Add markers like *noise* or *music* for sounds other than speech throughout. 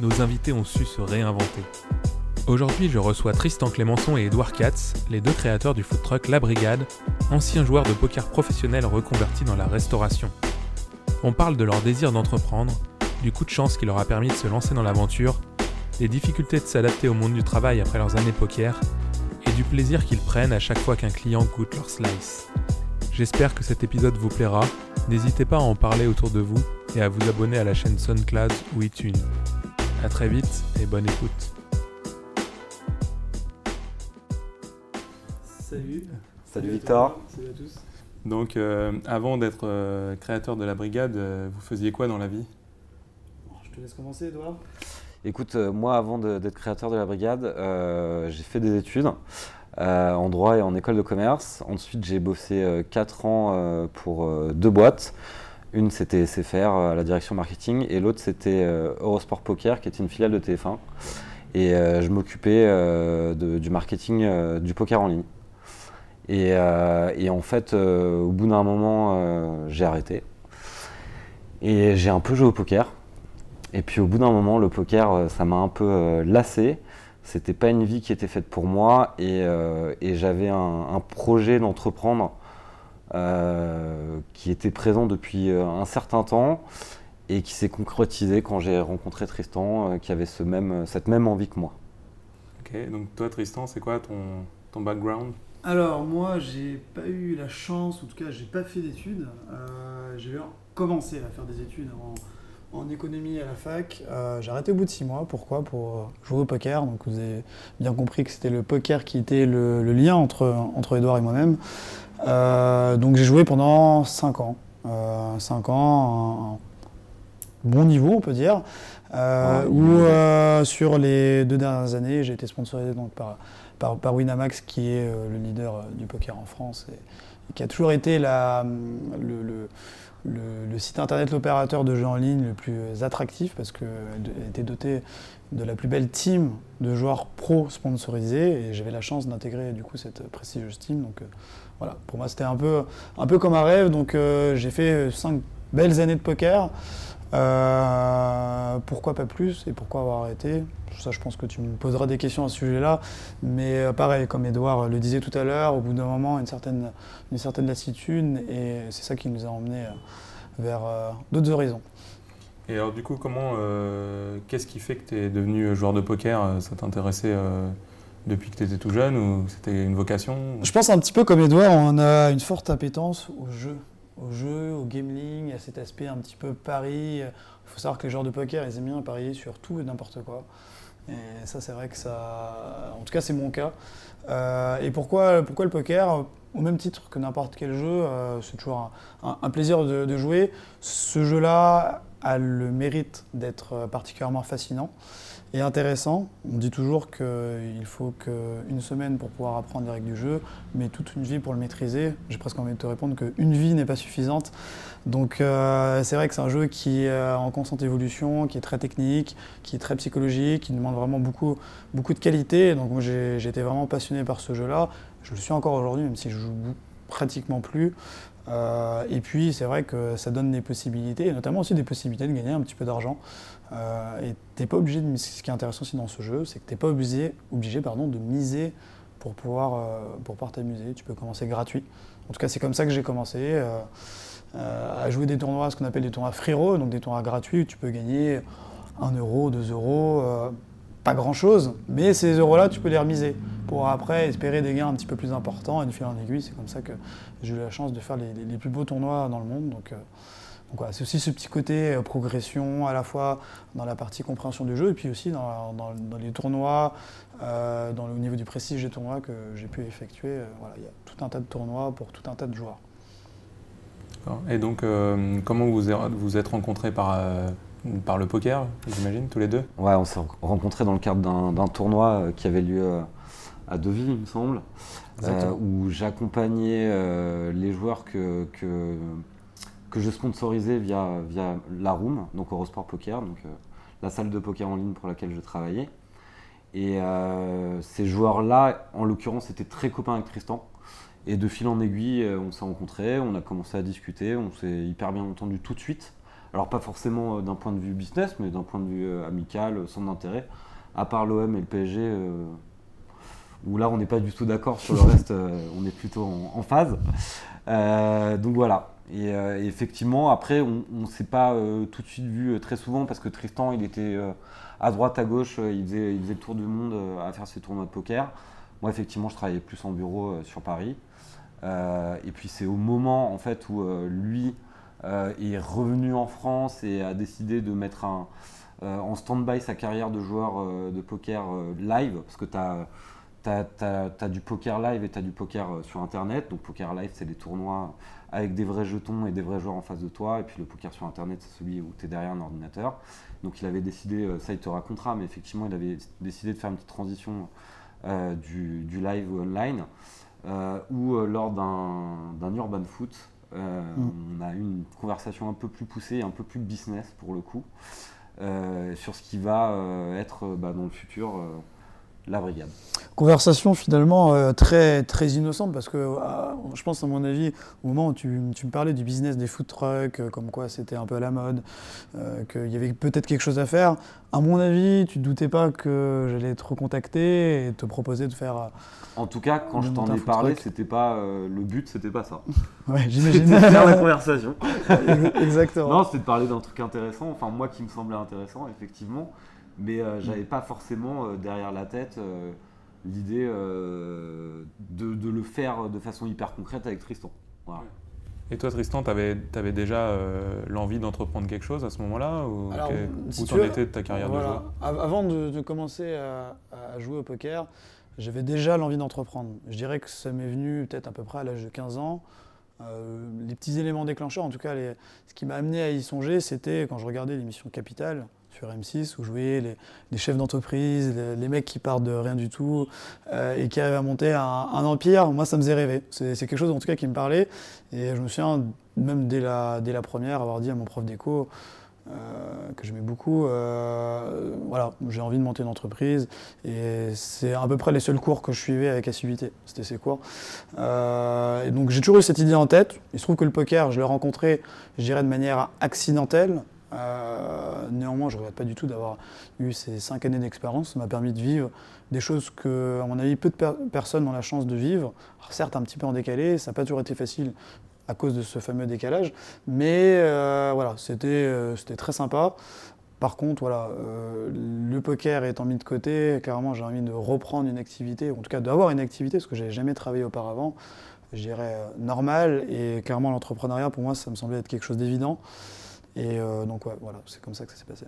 nos invités ont su se réinventer. Aujourd'hui, je reçois Tristan Clémençon et Edouard Katz, les deux créateurs du food truck La Brigade, anciens joueurs de poker professionnels reconvertis dans la restauration. On parle de leur désir d'entreprendre, du coup de chance qui leur a permis de se lancer dans l'aventure, des difficultés de s'adapter au monde du travail après leurs années poker, et du plaisir qu'ils prennent à chaque fois qu'un client goûte leur slice. J'espère que cet épisode vous plaira, n'hésitez pas à en parler autour de vous et à vous abonner à la chaîne SoundCloud ou iTunes. A très vite et bonne écoute. Salut. Salut Victor. Salut à tous. Donc, euh, avant d'être euh, créateur de la brigade, euh, vous faisiez quoi dans la vie? Je te laisse commencer, Edouard. Écoute, moi avant d'être créateur de la brigade, euh, j'ai fait des études euh, en droit et en école de commerce. Ensuite, j'ai bossé 4 ans euh, pour euh, deux boîtes. Une, c'était SFR euh, la direction marketing et l'autre, c'était euh, Eurosport Poker, qui était une filiale de TF1. Et euh, je m'occupais du marketing du poker en ligne. Et, en fait, au bout d'un moment, j'ai arrêté. Et j'ai un peu joué au poker. Et puis au bout d'un moment, le poker, ça m'a un peu lassé. C'était pas une vie qui était faite pour moi et, j'avais un, projet d'entreprendre qui était présent depuis euh, un certain temps et qui s'est concrétisé quand j'ai rencontré Tristan, euh, qui avait ce même, cette même envie que moi. Ok, donc toi Tristan, c'est quoi ton, ton background? Alors, moi, j'ai pas eu la chance, en tout cas, j'ai pas fait d'études. Euh, j'ai commencé à faire des études en, en économie à la fac. Euh, j'ai arrêté au bout de six mois. Pourquoi? Pour euh, jouer au poker. Donc, vous avez bien compris que c'était le poker qui était le, le lien entre, entre Edouard et moi-même. Euh, donc, j'ai joué pendant cinq ans. Euh, cinq ans, un- un bon niveau, on peut dire. Euh, Ah, où euh, sur les deux dernières années, j'ai été sponsorisé donc par, par, par Winamax, qui est euh, le leader euh, du poker en France et, qui a toujours été la, le, le- le- le site internet, l'opérateur de jeux en ligne le plus attractif parce qu'elle était doté de la plus belle team de joueurs pro sponsorisés et j'avais la chance d'intégrer du coup cette prestigieuse team. Donc euh, voilà, pour moi c'était un peu, comme un rêve. Donc euh, j'ai fait cinq belles années de poker. Euh, pourquoi pas plus et pourquoi avoir arrêté? Je pense que tu me poseras des questions à ce sujet-là. Mais euh, pareil, comme Edouard le disait tout à l'heure, au bout d'un moment, une certaine, lassitude et c'est ça qui nous a emmenés vers d'autres horizons. Et alors du coup, comment, qu'est-ce qui fait que tu es devenu joueur de poker? Ça t'intéressait depuis que tu étais tout jeune ou c'était une vocation Je pense un petit peu comme Edouard, on a une forte appétence au jeu, au jeu, au gambling, à cet aspect un petit peu pari. Il faut savoir que les joueurs de poker, ils aiment bien parier sur tout et n'importe quoi. Et ça, c'est vrai que ça. En tout cas, c'est mon cas. Euh, et pourquoi, pourquoi le poker? Au même titre que n'importe quel jeu, euh, c'est toujours un, plaisir de, jouer. Ce jeu-là a le mérite d'être particulièrement fascinant et intéressant. On dit toujours qu'il faut qu'une semaine pour pouvoir apprendre les règles du jeu, mais toute une vie pour le maîtriser. J'ai presque envie de te répondre qu'une vie n'est pas suffisante. Donc euh, c'est vrai que c'est un jeu qui est en constante évolution, qui est très technique, qui est très psychologique, qui demande vraiment beaucoup, beaucoup de qualité. Donc moi j'ai été vraiment passionné par ce jeu-là. Je le suis encore aujourd'hui, même si je joue pratiquement plus. Euh, et puis c'est vrai que ça donne des possibilités, et notamment aussi des possibilités de gagner un petit peu d'argent. Euh, et t'es pas obligé de Ce qui est intéressant aussi dans ce jeu, c'est que t'es pas obligé, pardon, de miser pour pouvoir, euh, pour pouvoir t'amuser. Tu peux commencer gratuit. En tout cas, c'est comme ça que j'ai commencé. euh, à jouer des tournois, ce qu'on appelle des tournois free roll, donc des tournois gratuits où tu peux gagner 1 euro, 2 euros, pas grand chose, mais ces euros-là, tu peux les remiser pour après espérer des gains un petit peu plus importants et de fil en aiguille. C'est comme ça que j'ai eu la chance de faire les, les- plus beaux tournois dans le monde. Donc, donc voilà, c'est aussi ce petit côté euh, progression, à la fois dans la partie compréhension du jeu et puis aussi dans, dans- dans les tournois, euh, dans le, au niveau du prestige des tournois que j'ai pu effectuer. Euh, voilà, il y a tout un tas de tournois pour tout un tas de joueurs. Et donc, euh, comment vous êtes- vous êtes rencontrés par, euh, par le poker, j'imagine, tous les deux? Ouais, on s'est rencontrés dans le cadre d'un tournoi euh, qui avait lieu à Deauville, il me semble, euh, où j'accompagnais euh, les joueurs que, que, que je sponsorisais via, via la Room, donc Eurosport Poker, donc euh, la salle de poker en ligne pour laquelle je travaillais. Et euh, ces joueurs-là, en l'occurrence, étaient très copains avec Tristan. Et de fil en aiguille, euh, on s'est rencontrés, on a commencé à discuter, on s'est hyper bien entendu tout de suite. Alors pas forcément d'un point de vue business, mais d'un point de vue amical, sans intérêt. À part l'OM et le PSG, où là on n'est pas du tout d'accord sur le reste, on est plutôt en, phase. Donc voilà. Et, euh, et effectivement, après, on ne s'est pas euh, tout de suite vu euh, très souvent parce que Tristan, il était à droite, à gauche, il, faisait, le tour du monde à faire ses tournois de poker. Moi, effectivement, je travaillais plus en bureau sur Paris. Et puis c'est au moment en fait où lui est revenu en France et a décidé de mettre en stand-by sa carrière de joueur de poker live, parce que tu as, du poker live et tu as du poker sur Internet. Donc poker live, c'est des tournois avec des vrais jetons et des vrais joueurs en face de toi. Et puis le poker sur Internet, c'est celui où tu es derrière un ordinateur. Donc il avait décidé, euh, ça il te racontera, mais effectivement il avait décidé de faire une petite transition euh, du, du live au online euh, où euh, lors d'un urban foot, euh, on a eu une conversation un peu plus poussée, un peu plus business pour le coup, sur ce qui va être bah, dans le futur la brigade. Conversation finalement euh, très, très innocente parce que euh, je pense à mon avis au moment où tu, tu me parlais du business des food trucks, euh, comme quoi c'était un peu à la mode, qu'il y avait peut-être quelque chose à faire, à mon avis tu ne doutais pas que j'allais te recontacter et te proposer de faire... En tout cas, quand je t'en ai parlé, c'était pas le but, c'était pas ça. *laughs* Ouais, *laughs* j'imagine. C'était faire la conversation. *laughs* Exactement. Non, c'était de parler d'un truc intéressant, enfin moi qui me semblait intéressant, effectivement, mais euh, j'avais pas forcément euh, derrière la tête euh, l'idée euh, de, de le faire de façon hyper concrète avec Tristan. Voilà. Et toi, Tristan, tu avais, déjà euh, l'envie d'entreprendre quelque chose à ce moment-là Ou Alors, si où veux, étais de ta carrière Voilà. de joueur Av- Avant de, de commencer à, à jouer au poker, j'avais déjà l'envie d'entreprendre. Je dirais que ça m'est venu peut-être à peu près à l'âge de 15 ans. Euh, les petits éléments déclencheurs, en tout cas, les- ce qui m'a amené à y songer, c'était quand je regardais l'émission Capital sur M6, où voyais les, les chefs d'entreprise, les, mecs qui partent de rien du tout euh, et qui arrivent à monter un, empire. Moi, ça me faisait rêver. C'est c'est quelque chose, en tout cas, qui me parlait. Et je me souviens, même dès la, dès la première, avoir dit à mon prof d'éco, euh, que j'aimais beaucoup. euh, voilà, j'ai envie de monter une entreprise et c'est à peu près les seuls cours que je suivais avec assiduité. C'était ces cours. Euh, et donc j'ai toujours eu cette idée en tête. Il se trouve que le poker, je l'ai rencontré, je dirais de manière accidentelle. Euh, néanmoins, je ne regrette pas du tout d'avoir eu ces cinq années d'expérience. Ça m'a permis de vivre des choses que, à mon avis, peu de per- personnes ont la chance de vivre. Certes, un petit peu en décalé, ça n'a pas toujours été facile à cause de ce fameux décalage. Mais euh, voilà, c'était euh, c'était très sympa. Par contre, voilà, le poker étant mis de côté, carrément j'ai envie de reprendre une activité, en tout cas d'avoir une activité, parce que j'avais jamais travaillé auparavant, je dirais euh, normal, et clairement l'entrepreneuriat pour moi ça me semblait être quelque chose d'évident. Et euh, donc ouais, voilà, c'est comme ça que ça s'est passé.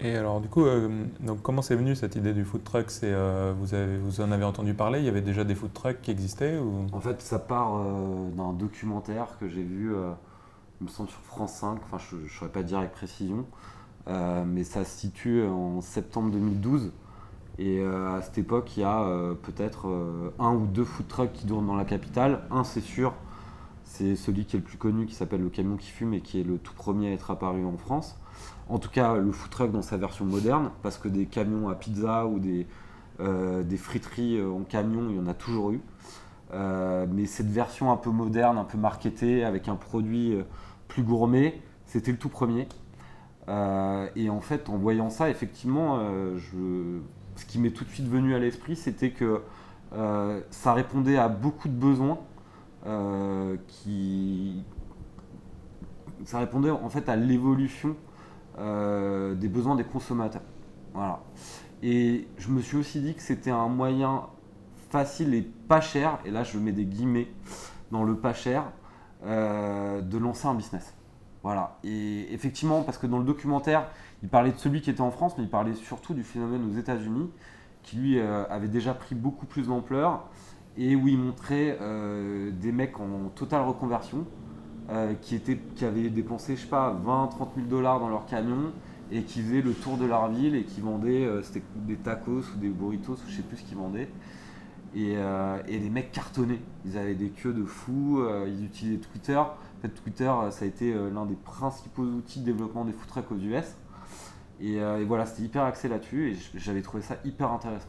Et alors, du coup, euh, donc, comment c'est venu cette idée du food truck? C'est, euh, vous, avez, vous en avez entendu parler? Il y avait déjà des food trucks qui existaient ou... En fait, ça part euh, d'un documentaire que j'ai vu, euh, il me semble sur France 5, enfin je ne saurais pas dire avec précision, euh, mais ça se situe en septembre 2012. Et euh, à cette époque, il y a euh, peut-être euh, un ou deux food trucks qui tournent dans la capitale. Un, c'est sûr, c'est celui qui est le plus connu, qui s'appelle le camion qui fume et qui est le tout premier à être apparu en France. En tout cas, le food truck dans sa version moderne, parce que des camions à pizza ou des, euh, friteries euh, en camion, il y en a toujours eu. Euh, mais cette version un peu moderne, un peu marketée, avec un produit plus gourmet, c'était le tout premier. Et en fait, en voyant ça, effectivement, ce qui m'est tout de suite venu à l'esprit, c'était que ça répondait à beaucoup de besoins euh, qui. Ça répondait en fait à l'évolution euh, des besoins des consommateurs. Voilà. Et je me suis aussi dit que c'était un moyen facile et pas cher, et là je mets des guillemets dans le pas cher, euh, de lancer un business. Voilà. Et effectivement, parce que dans le documentaire, il parlait de celui qui était en France, mais il parlait surtout du phénomène aux États-Unis, qui lui avait déjà pris beaucoup plus d'ampleur, et où il montrait euh, des mecs en totale reconversion, euh, qui, étaient, qui avaient dépensé, je sais pas, 20, 30 000 dollars dans leur camion et qui faisaient le tour de leur ville et qui vendaient euh, des tacos ou des burritos ou je sais plus ce qu'ils vendaient. Et, euh, et les mecs cartonnaient. Ils avaient des queues de fous, ils utilisaient Twitter. En fait, Twitter, ça a été l'un des principaux outils de développement des food trucks aux US. Et, voilà, c'était hyper axé là-dessus et j'avais trouvé ça hyper intéressant.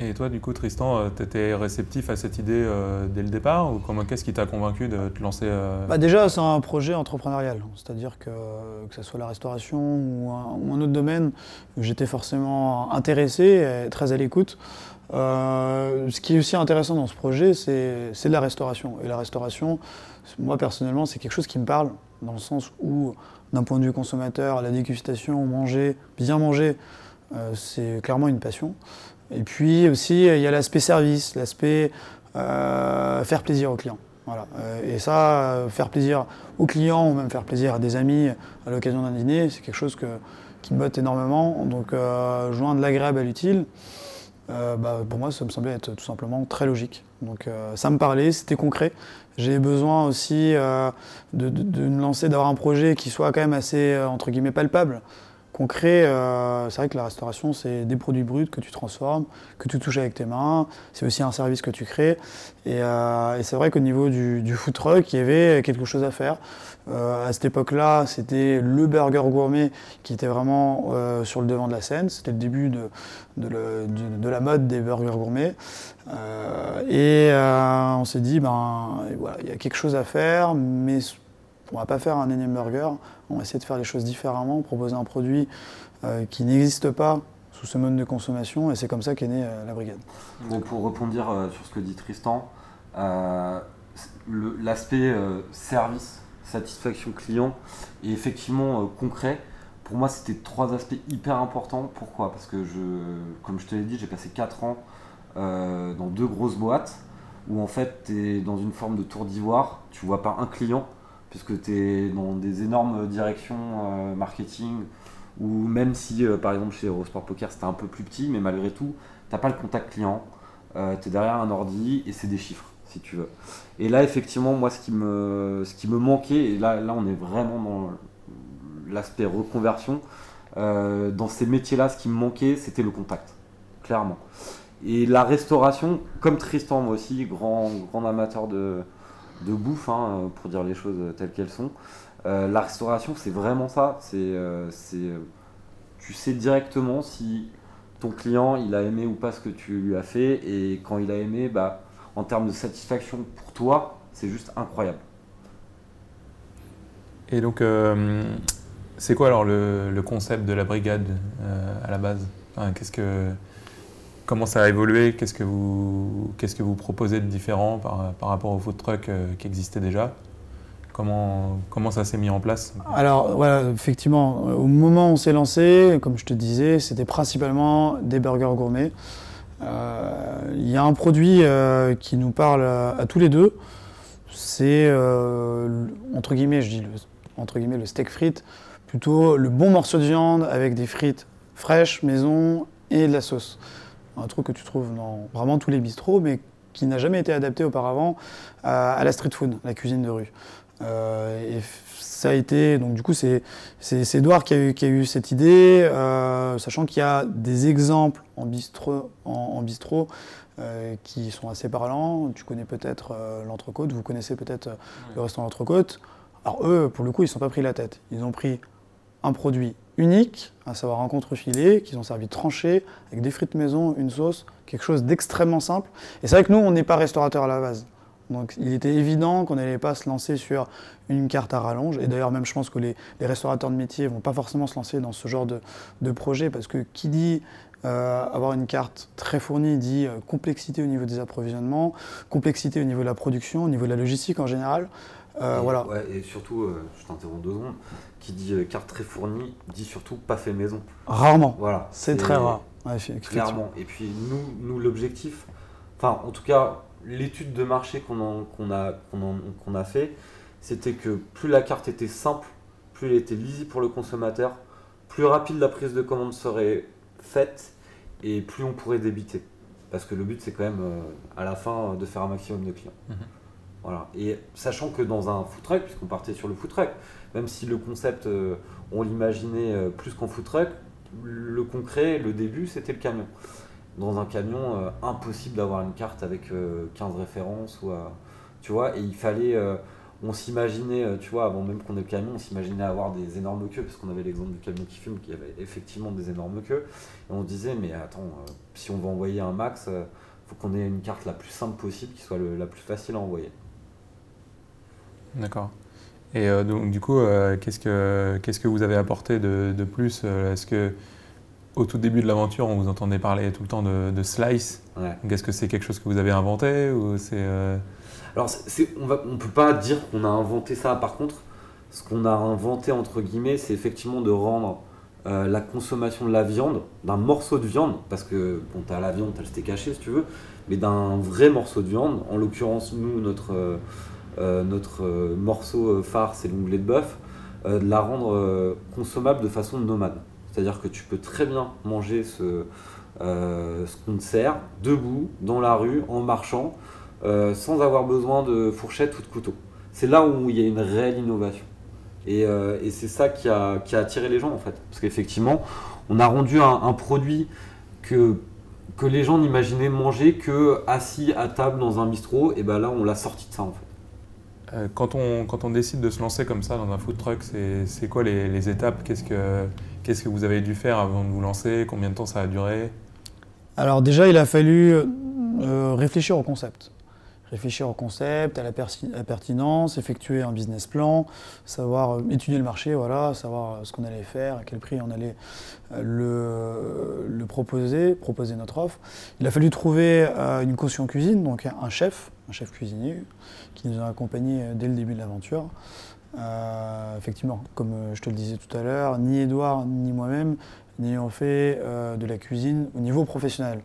Et toi, du coup, Tristan, tu étais réceptif à cette idée euh, dès le départ ou comment qu'est-ce qui t'a convaincu de te lancer euh, Bah déjà, c'est un projet entrepreneurial, c'est-à-dire que que ce soit la restauration ou un, autre domaine, j'étais forcément intéressé et très à l'écoute. Euh, ce qui est aussi intéressant dans ce projet, c'est de la restauration. Et la restauration, moi personnellement, c'est quelque chose qui me parle, dans le sens où, d'un point de vue consommateur, la dégustation, manger, bien manger, euh, c'est clairement une passion. Et puis aussi, il y a l'aspect service, l'aspect euh, faire plaisir aux clients. Voilà. Euh, Et ça, euh, faire plaisir aux clients ou même faire plaisir à des amis à l'occasion d'un dîner, c'est quelque chose qui me botte énormément. Donc, euh, joindre l'agréable à l'utile, euh, bah, pour moi, ça me semblait être tout simplement très logique. Donc, euh, ça me parlait, c'était concret. J'ai besoin aussi euh, de, de- me lancer, d'avoir un projet qui soit quand même assez, euh, entre guillemets, palpable concret, euh, c'est vrai que la restauration, c'est des produits bruts que tu transformes, que tu touches avec tes mains. C'est aussi un service que tu crées. Et, euh, c'est vrai qu'au niveau du, food truck, il y avait quelque chose à faire. Euh, à cette époque-là, c'était le burger gourmet qui était vraiment euh, sur le devant de la scène. C'était le début de, la mode des burgers gourmets. Et on s'est dit, ben il y a quelque chose à faire, mais on va pas faire un énième burger. On va essayer de faire les choses différemment, proposer un produit euh, qui n'existe pas sous ce mode de consommation. Et c'est comme ça qu'est née euh, la brigade. Pour répondre euh, sur ce que dit Tristan, l'aspect service, satisfaction client et effectivement concret, pour moi c'était trois aspects hyper importants. Pourquoi? Parce que comme je te l'ai dit, j'ai passé 4 ans dans deux grosses boîtes où en fait tu es dans une forme de tour d'ivoire, tu vois pas un client puisque tu es dans des énormes directions euh, marketing ou même si euh, par exemple chez Eurosport Poker c'était un peu plus petit mais malgré tout t'as pas le contact client, euh, tu es derrière un ordi et c'est des chiffres si tu veux. Et là effectivement moi ce qui me, ce qui me manquait, et là, là on est vraiment dans l'aspect reconversion, dans ces métiers-là ce qui me manquait c'était le contact, clairement. Et la restauration, comme Tristan moi aussi, grand, grand amateur de, de bouffe, hein, pour dire les choses telles qu'elles sont, euh, la restauration c'est vraiment ça, c'est... euh, euh, tu sais directement si ton client il a aimé ou pas ce que tu lui as fait. Et quand il a aimé bah en termes de satisfaction pour toi c'est juste incroyable. Et donc, euh, c'est quoi alors le, le concept de la brigade euh, à la base? Qu'est-ce que, Comment ça a évolué Qu'est-ce que vous, qu'est-ce que vous proposez de différent par, par rapport au food truck euh, qui existait déjà? Comment, comment ça s'est mis en place? Alors voilà, effectivement, euh, au moment où on s'est lancé, comme je te disais, c'était principalement des burgers gourmets. Euh, Il y a un produit qui nous parle à, tous les deux, c'est entre guillemets, je dis le, entre guillemets le steak frites, plutôt le bon morceau de viande avec des frites fraîches, maison et de la sauce. Un truc que tu trouves dans vraiment tous les bistrots, mais qui n'a jamais été adapté auparavant à, à la street food, la cuisine de rue. Euh, et ça a été, donc du coup, c'est Edouard qui a, eu, qui a eu cette idée, euh, sachant qu'il y a des exemples en bistrot, en, en bistrot euh, qui sont assez parlants. Tu connais peut-être l'entrecôte, vous connaissez peut-être le restaurant l'entrecôte. Alors eux, pour le coup, ils ne sont pas pris la tête. Ils ont pris un produit unique, à savoir un contrefilet, qu'ils ont servi tranché, avec des frites maison, une sauce, quelque chose d'extrêmement simple. Et c'est vrai que nous, on n'est pas restaurateur à la base. Donc il était évident qu'on n'allait pas se lancer sur une carte à rallonge. Et d'ailleurs, même je pense que les, restaurateurs de métier ne vont pas forcément se lancer dans ce genre de, de projet, parce que qui dit euh, avoir une carte très fournie dit euh, complexité au niveau des approvisionnements, complexité au niveau de la production, au niveau de la logistique en général. Euh, et, voilà. ouais, et surtout euh, je t'interromps deux secondes qui dit euh, carte très fournie dit surtout pas fait maison. Rarement. voilà. C'est très rare. Ouais, clairement. Et puis nous nous l'objectif enfin en tout cas l'étude de marché qu'on a en- fait c'était que plus la carte était simple plus elle était lisible pour le consommateur plus rapide la prise de commande serait faite et plus on pourrait débiter. Parce que le but c'est quand même euh, à la fin de faire un maximum de clients Voilà. Et sachant que dans un food truck, puisqu'on partait sur le food truck, même si le concept, euh, on l'imaginait euh, plus qu'en food truck, le concret, le début, c'était le camion. Dans un camion, euh, impossible d'avoir une carte avec euh, 15 références. Ou, tu vois, et il fallait. on s'imaginait, tu vois, avant même qu'on ait le camion, on s'imaginait avoir des énormes queues, parce qu'on avait l'exemple du camion qui fume, qui avait effectivement des énormes queues. Et on se disait, mais attends, si on veut envoyer un max, faut qu'on ait une carte la plus simple possible, qui soit la plus facile à envoyer. D'accord. Et euh, donc, du coup, euh, qu'est-ce que qu'est-ce que vous avez apporté de, de plus euh, Est-ce que au tout début de l'aventure, on vous entendait parler tout le temps de, de slice? Ouais. Donc, Est-ce que c'est quelque chose que vous avez inventé ou c'est euh, Alors, c'est- c'est- on ne peut pas dire qu'on a inventé ça. Par contre, ce qu'on a inventé, entre guillemets, c'est effectivement de rendre la consommation de la viande, d'un morceau de viande, parce que, bon, tu as la viande, tu as le steak haché, si tu veux, mais d'un vrai morceau de viande. En l'occurrence, nous, notre, notre euh, morceau euh, phare, c'est l'onglet de bœuf, euh, de la rendre euh, consommable de façon nomade. C'est-à-dire que tu peux très bien manger ce, euh, qu'on te sert debout, dans la rue, en marchant, euh, sans avoir besoin de fourchette ou de couteau. C'est là où il y a une réelle innovation. Et, euh, c'est ça qui a, attiré les gens en fait. Parce qu'effectivement, on a rendu un, produit que, que les gens n'imaginaient manger que assis à table dans un bistrot, et ben là on l'a sorti de ça en fait. Euh, quand on quand on décide de se lancer comme ça dans un food truck, c'est quoi les, les étapes? Qu'est-ce que qu'est-ce que vous avez dû faire avant de vous lancer? Combien de temps ça a duré? Alors déjà, il a fallu euh, réfléchir au concept. Réfléchir au concept, à la, pertinence, effectuer un business plan, savoir euh, étudier le marché, voilà, savoir euh, ce qu'on allait faire, à quel prix on allait euh, le, proposer, proposer notre offre. Il a fallu trouver une caution cuisine, donc un chef, un chef cuisinier, qui nous a accompagnés dès le début de l'aventure. Effectivement, comme je te le disais tout à l'heure, ni Edouard ni moi-même n'ayant fait de la cuisine au niveau professionnel.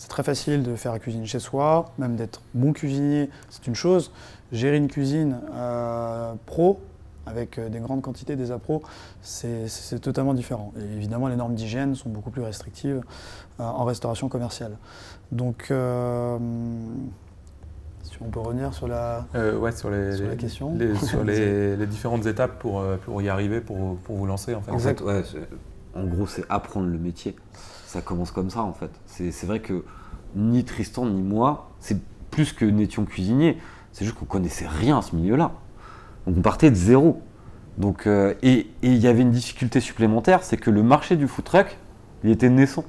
C'est très facile de faire la cuisine chez soi, même d'être bon cuisinier, c'est une chose. Gérer une cuisine euh, pro, avec euh, des grandes quantités, des appros, c'est totalement différent. Et évidemment, les normes d'hygiène sont beaucoup plus restrictives euh, en restauration commerciale. Donc, euh, si on peut revenir sur la, Euh, Ouais, sur les, sur la question. les- *laughs* sur les, les différentes étapes pour, pour y arriver, pour, pour vous lancer en fait. En fait, ouais, en gros, c'est apprendre le métier. Ça commence comme ça, en fait. C'est vrai que ni Tristan ni moi, c'est plus que n'étions cuisiniers. C'est juste qu'on connaissait rien à ce milieu-là. Donc on partait de zéro. Donc, euh, et il y avait une difficulté supplémentaire, c'est que le marché du food truck, il était naissant.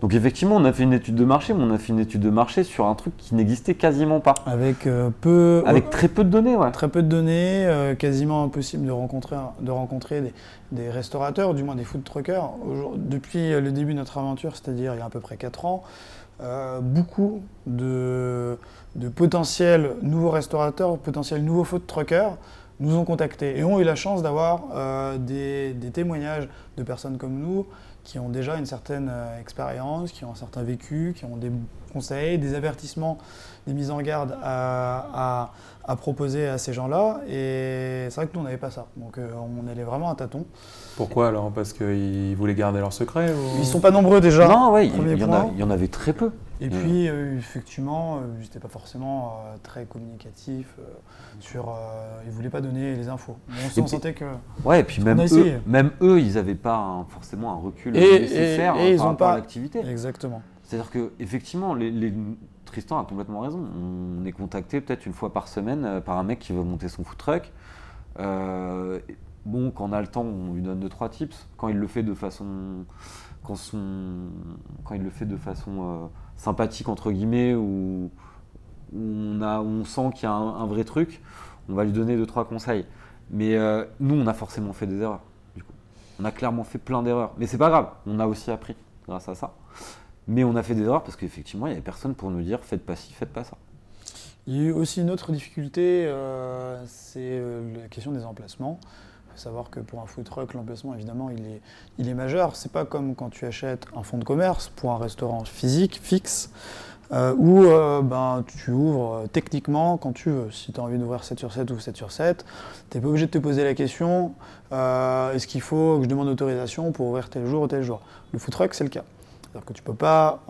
Donc effectivement, on a fait une étude de marché, mais on a fait une étude de marché sur un truc qui n'existait quasiment pas. Avec euh, peu, Avec très peu de données, ouais. Très peu de données, euh, quasiment impossible de rencontrer, de rencontrer des, des restaurateurs, du moins des food truckers. Depuis euh, le début de notre aventure, c'est-à-dire il y a à peu près 4 ans, euh, beaucoup de, de potentiels nouveaux restaurateurs, potentiels nouveaux food truckers nous ont contactés et ont eu la chance d'avoir des, des témoignages de personnes comme nous qui ont déjà une certaine euh, expérience, qui ont un certain vécu, qui ont des conseils, des avertissements, des mises en garde à, à- à proposer à ces gens-là. Et c'est vrai que nous, on n'avait pas ça. Donc euh, on allait vraiment à tâtons. Pourquoi alors? Parce qu'ils voulaient garder leur secret ou... Ils sont pas nombreux déjà. Non, il il point. il y en avait très peu. Et Mm. puis, euh, effectivement, euh, ils n'étaient pas forcément euh, très communicatifs euh, sur. euh, ils ne voulaient pas donner les infos. On, puis- sentait que. Ouais, et puis même eux, même eux, ils n'avaient pas un- forcément un recul Et- nécessaire et- et hein, ils par ont rapport à l'activité. Exactement. C'est-à-dire que effectivement, les, les- Tristan a complètement raison. On est contacté peut-être une fois par semaine par un mec qui veut monter son food truck. Bon, quand on a le temps, on lui donne deux trois tips. Quand il le fait de façon, quand son, quand il le fait de façon sympathique entre guillemets, où on a, on sent qu'il y a un, vrai truc, on va lui donner deux trois conseils. Mais euh, nous, on a forcément fait des erreurs. On a clairement fait plein d'erreurs. Mais c'est pas grave. On a aussi appris grâce à ça. Mais on a fait des erreurs parce qu'effectivement, il n'y avait personne pour nous dire faites pas ci, faites pas ça. Il y a eu aussi une autre difficulté, euh, c'est euh, la question des emplacements. Savoir que pour un food truck, l'emplacement, évidemment, il est, il est majeur. C'est pas comme quand tu achètes un fonds de commerce pour un restaurant physique, fixe, euh, où euh, ben, tu ouvres euh, techniquement quand tu veux. Si tu as envie d'ouvrir 7 sur 7 ou 7 sur 7, tu n'es pas obligé de te poser la question est-ce qu'il faut que je demande autorisation pour ouvrir tel jour ou tel jour? Le food truck, c'est le cas. C'est-à-dire que tu ne peux pas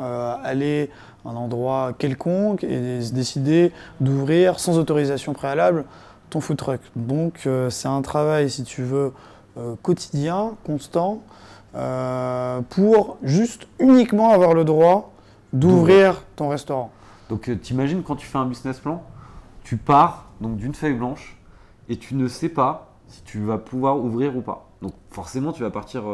aller à un endroit quelconque et s- décider d'ouvrir sans autorisation préalable ton food truck. Donc euh, c'est un travail, si tu veux, euh, quotidien, constant, euh, pour juste uniquement avoir le droit d'ouvrir ton restaurant. Donc t'imagines quand tu fais un business plan, tu pars donc d'une feuille blanche et tu ne sais pas si tu vas pouvoir ouvrir ou pas. Donc forcément tu vas partir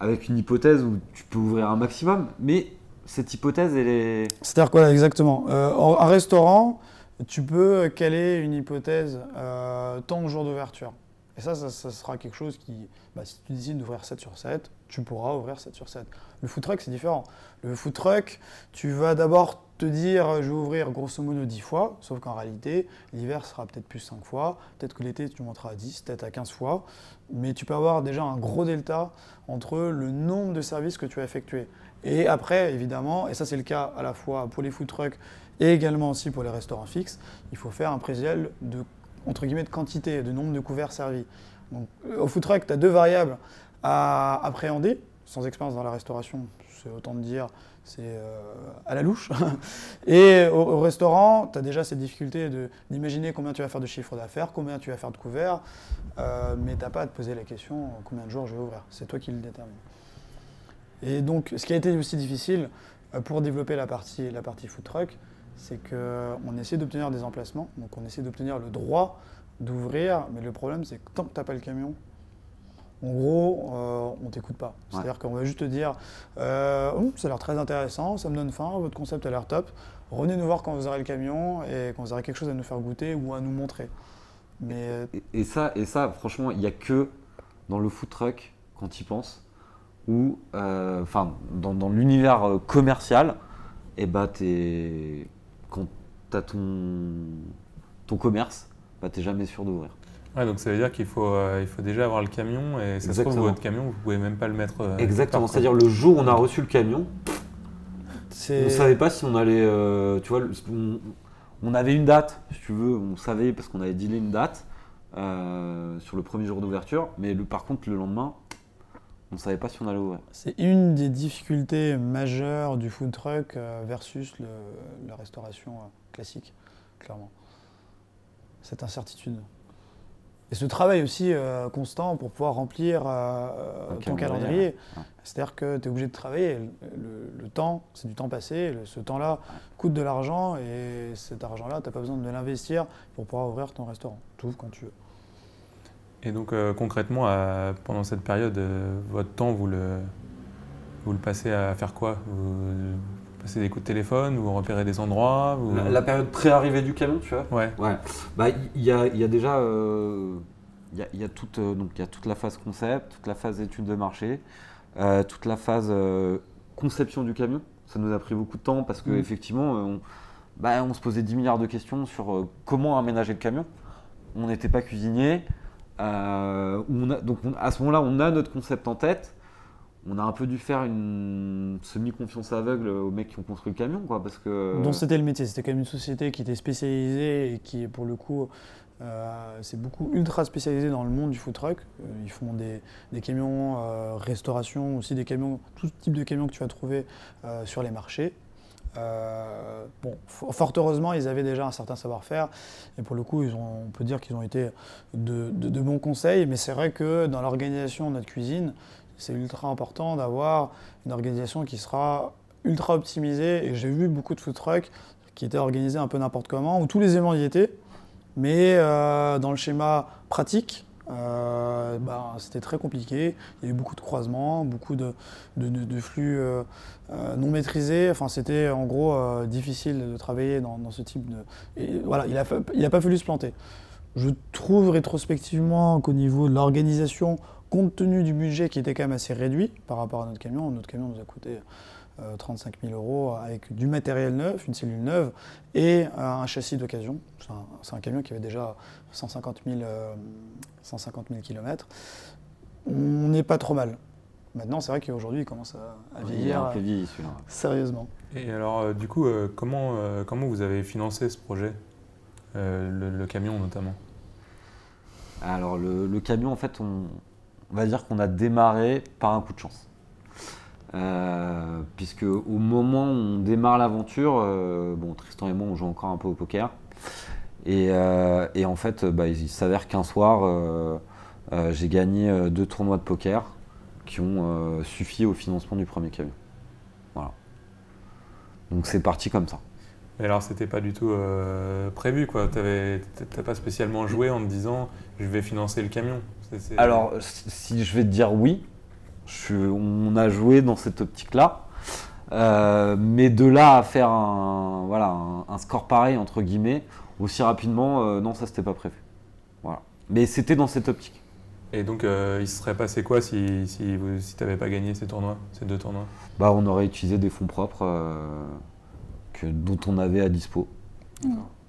avec une hypothèse où tu peux ouvrir un maximum, mais cette hypothèse elle est... C'est-à-dire quoi exactement? En- Un restaurant, tu peux caler une hypothèse euh, tant au jour d'ouverture. Et ça, ça, sera quelque chose qui, bah, si tu décides d'ouvrir 7 sur 7, tu pourras ouvrir 7 sur 7. Le food truck, c'est différent. Le food truck, tu vas d'abord te dire, je vais ouvrir grosso modo 10 fois, sauf qu'en réalité, l'hiver sera peut-être plus 5 fois, peut-être que l'été, tu monteras à 10, peut-être à 15 fois, mais tu peux avoir déjà un gros delta entre le nombre de services que tu as effectués. Et après, évidemment, et ça c'est le cas à la fois pour les food trucks et également aussi pour les restaurants fixes, il faut faire un prévisionnel de, entre guillemets, de quantité, de nombre de couverts servis. Au food truck, tu as deux variables à appréhender, sans expérience dans la restauration, c'est autant de dire, c'est euh, à la louche. *laughs* Et au, au restaurant, tu as déjà cette difficulté d'imaginer combien tu vas faire de chiffre d'affaires, combien tu vas faire de couverts, euh, mais tu n'as pas à te poser la question combien de jours je vais ouvrir. C'est toi qui le détermine. Et donc, ce qui a été aussi difficile euh, pour développer la partie, la partie food truck, c'est qu'on essaie d'obtenir des emplacements, donc on essaie d'obtenir le droit d'ouvrir, mais le problème c'est que tant que tu n'as pas le camion, en gros, euh, on t'écoute pas. C'est-à-dire qu'on va juste te dire euh, Hum, ça a l'air très intéressant, ça me donne faim, votre concept a l'air top, revenez nous voir quand vous aurez le camion et quand vous aurez quelque chose à nous faire goûter ou à nous montrer. Mais euh, Et, et ça, et ça, franchement, il n'y a que dans le food truck, quand tu y penses, où, euh, enfin, dans, dans l'univers euh, commercial, et bah, t'es, quand tu as ton, ton commerce, bah, tu n'es jamais sûr d'ouvrir. Ouais, donc ça veut dire qu'il faut, euh, il faut déjà avoir le camion et ça se trouve, Exactement. votre camion, vous pouvez même pas le mettre. euh, Exactement, c'est-à-dire le jour où on a reçu le camion, on ne savait pas si on allait. euh, tu vois, on, on avait une date, si tu veux, on savait parce qu'on avait dealé une date euh, sur le premier jour d'ouverture, mais le, par contre, le lendemain, on ne savait pas si on allait ouvrir. C'est une des difficultés majeures du food truck euh, versus le- la restauration euh, classique, clairement. Cette incertitude. Et ce travail aussi euh, constant pour pouvoir remplir euh, ton calendrier, ouais. C'est-à-dire que tu es obligé de travailler. Le, le temps, c'est du temps passé. Le- ce temps-là coûte de l'argent et cet argent-là, tu n'as pas besoin de l'investir pour pouvoir ouvrir ton restaurant. Tu ouvres quand tu veux. Et donc euh, concrètement, à- pendant cette période, euh, votre temps, vous le, vous le passez à faire quoi? Vous passez des coups de téléphone, vous repérez des endroits vous... La, la période pré-arrivée du camion, tu vois? Ouais. Ouais. Bah, il y, a, y a déjà. euh, Il y, a, il y a toute, euh, donc, y a toute la phase concept, toute la phase étude de marché, euh, toute la phase euh, conception du camion. Ça nous a pris beaucoup de temps parce qu'effectivement, on, bah, on se posait 10 milliards de questions sur euh, comment aménager le camion. On n'était pas cuisinier. Euh, donc on- à ce moment-là, on a notre concept en tête. On a un peu dû faire une semi-confiance aveugle aux mecs qui ont construit le camion, quoi, parce que. dont c'était le métier. C'était quand même une société qui était spécialisée et qui, pour le coup, euh, c'est beaucoup ultra spécialisé dans le monde du food truck. Euh, ils font des, des camions euh, restauration, aussi des camions, tout type de camions que tu vas trouver sur les marchés. Euh, bon, fort heureusement, ils avaient déjà un certain savoir-faire et pour le coup, on peut dire qu'ils ont été de bons conseils. Mais c'est vrai que dans l'organisation de notre cuisine, c'est ultra important d'avoir une organisation qui sera ultra optimisée. Et j'ai vu beaucoup de food trucks qui étaient organisés un peu n'importe comment, où tous les éléments y étaient, mais euh, dans le schéma pratique, euh, ben, c'était très compliqué. Il y a eu beaucoup de croisements, beaucoup de, flux euh, euh, non maîtrisés. Enfin, c'était en gros difficile de travailler dans, ce type de. Voilà, il n'a pas fallu se planter. Je trouve rétrospectivement qu'au niveau de l'organisation, compte tenu du budget qui était quand même assez réduit par rapport à notre camion, notre camion nous a coûté euh, 35 000 euros avec du matériel neuf, une cellule neuve et euh, un châssis d'occasion. C'est un, camion qui avait déjà 150 000, euh, 150 000 km. On n'est pas trop mal. Maintenant, c'est vrai qu'aujourd'hui, il commence à, à Il est vieillir un peu euh, vieilli celui-là. sérieusement. Et alors, euh, du coup, euh, comment, euh, comment vous avez financé ce projet Euh, le, le camion notamment? Alors le, le camion, en fait, on, on va dire qu'on a démarré par un coup de chance. Euh, puisque au moment où on démarre l'aventure, euh, bon, Tristan et moi on joue encore un peu au poker. Et, euh, et en fait, bah, il s'avère qu'un soir, j'ai gagné deux tournois de poker qui ont suffi au financement du premier camion. Voilà. Donc c'est parti comme ça. Mais alors, c'était pas du tout prévu, quoi. T'as pas spécialement joué en te disant je vais financer le camion. Alors, si je vais te dire oui, je on a joué dans cette optique-là. Euh, mais de là à faire un, voilà, un, un score pareil, entre guillemets, aussi rapidement, euh, non, ça c'était pas prévu. Voilà. Mais c'était dans cette optique. Et donc, euh, il se serait passé quoi si, si, vous- si t'avais pas gagné ces tournois, ces deux tournois? Bah, on aurait utilisé des fonds propres euh, que, dont on avait à dispo.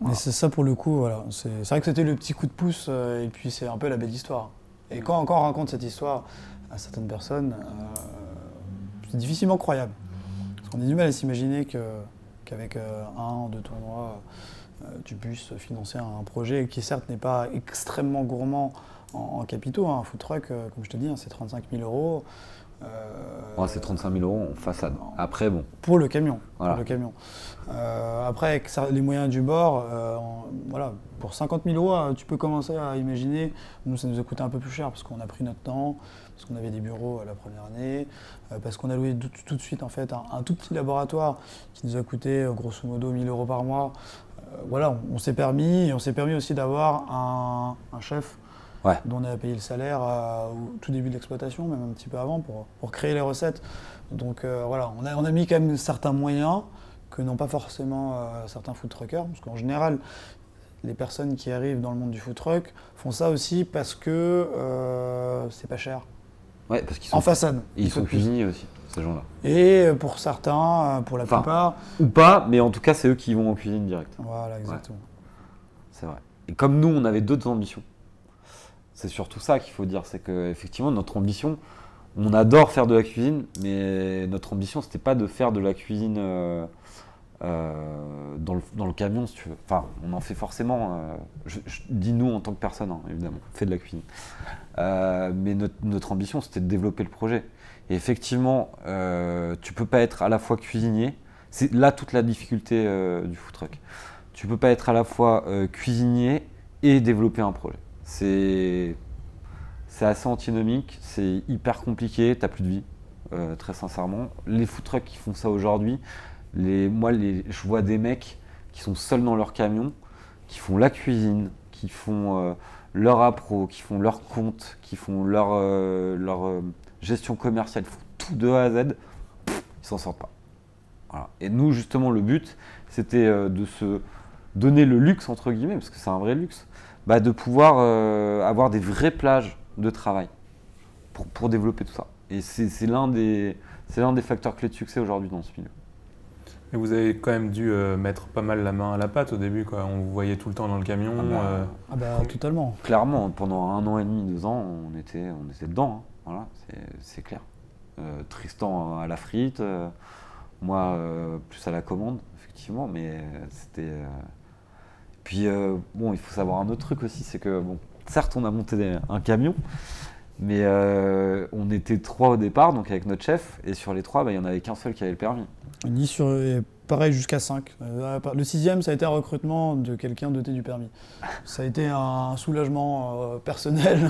Mais c'est ça pour le coup, voilà. C'est vrai que c'était le petit coup de pouce, euh, et puis c'est un peu la belle histoire. Et quand, quand on raconte cette histoire à certaines personnes, euh, c'est difficilement croyable. Parce qu'on a du mal à s'imaginer qu'avec euh, un, deux tournois, euh, tu puisses financer un projet qui certes n'est pas extrêmement gourmand en, en capitaux. hein. Un food truck, comme je te dis, hein, c'est 35 000 euros. Euh, Ouais, c'est 35 000 euros en façade. Après, bon, pour le camion. Voilà. Pour le camion. Euh, après, avec les moyens du bord, euh, voilà, pour 50 000 euros, tu peux commencer à imaginer. Nous, ça nous a coûté un peu plus cher parce qu'on a pris notre temps, parce qu'on avait des bureaux euh, la première année, euh, parce qu'on a loué tout, tout de suite en fait un, un tout petit laboratoire qui nous a coûté euh, grosso modo 1000 euros par mois. Voilà, on, on s'est permis, et on s'est permis aussi d'avoir un, un chef Ouais. dont on a payé le salaire euh, au tout début de l'exploitation, même un petit peu avant, pour, pour créer les recettes. Donc euh, voilà, on a, on a mis quand même certains moyens que n'ont pas forcément euh, certains food truckers, parce qu'en général, les personnes qui arrivent dans le monde du food truck font ça aussi parce que c'est pas cher. Ouais, parce qu'ils sont, En façade. ils sont cuisiniers aussi, ces gens-là. Et pour certains, euh, pour la Enfin, plupart, Ou pas, mais en tout cas, c'est eux qui vont en cuisine direct. voilà, exactement. C'est vrai. Et comme nous, on avait d'autres ambitions. C'est surtout ça qu'il faut dire, c'est que effectivement notre ambition, on adore faire de la cuisine, mais notre ambition c'était pas de faire de la cuisine euh, euh, dans, le, camion, si tu veux. Enfin, on en fait forcément. euh, je, dis nous en tant que personne, hein, évidemment, on fait de la cuisine. Euh, mais notre, notre ambition c'était de développer le projet. Et effectivement, tu peux pas être à la fois cuisinier. C'est là toute la difficulté du food truck. Tu peux pas être à la fois cuisinier et développer un projet. C'est c'est assez antinomique, c'est hyper compliqué, t'as plus de vie, très sincèrement. Les food trucks qui font ça aujourd'hui, moi je vois des mecs qui sont seuls dans leur camion, qui font la cuisine, qui font euh, leur appro, qui font leur compte, qui font leur, euh, euh, gestion commerciale, ils font tout de A à Z, pff, ils s'en sortent pas. Et nous, justement, le but, c'était de se donner le luxe, entre guillemets, parce que c'est un vrai luxe, bah, de pouvoir avoir des vraies plages de travail pour, développer tout ça. Et c'est l'un des, c'est l'un des facteurs clés de succès aujourd'hui dans ce milieu. Mais vous avez quand même dû euh, mettre pas mal la main à la pâte au début, quoi. On vous voyait tout le temps dans le camion. Ah bah, euh, Ah bah totalement. Clairement, pendant un an et demi, deux ans, on était, on était dedans. hein. Voilà, c'est- clair. Euh, Tristan à la frite, euh, moi euh, plus à la commande, effectivement, mais euh, c'était. euh, Puis euh, bon, il faut savoir un autre truc aussi, c'est que bon, certes, on a monté un camion, mais euh, on était trois au départ, donc avec notre chef, et sur les trois, bah, il y en avait qu'un seul qui avait le permis. Ni sur, et pareil jusqu'à 5. Le sixième, ça a été un recrutement de quelqu'un doté du permis. Ça a été un soulagement euh, personnel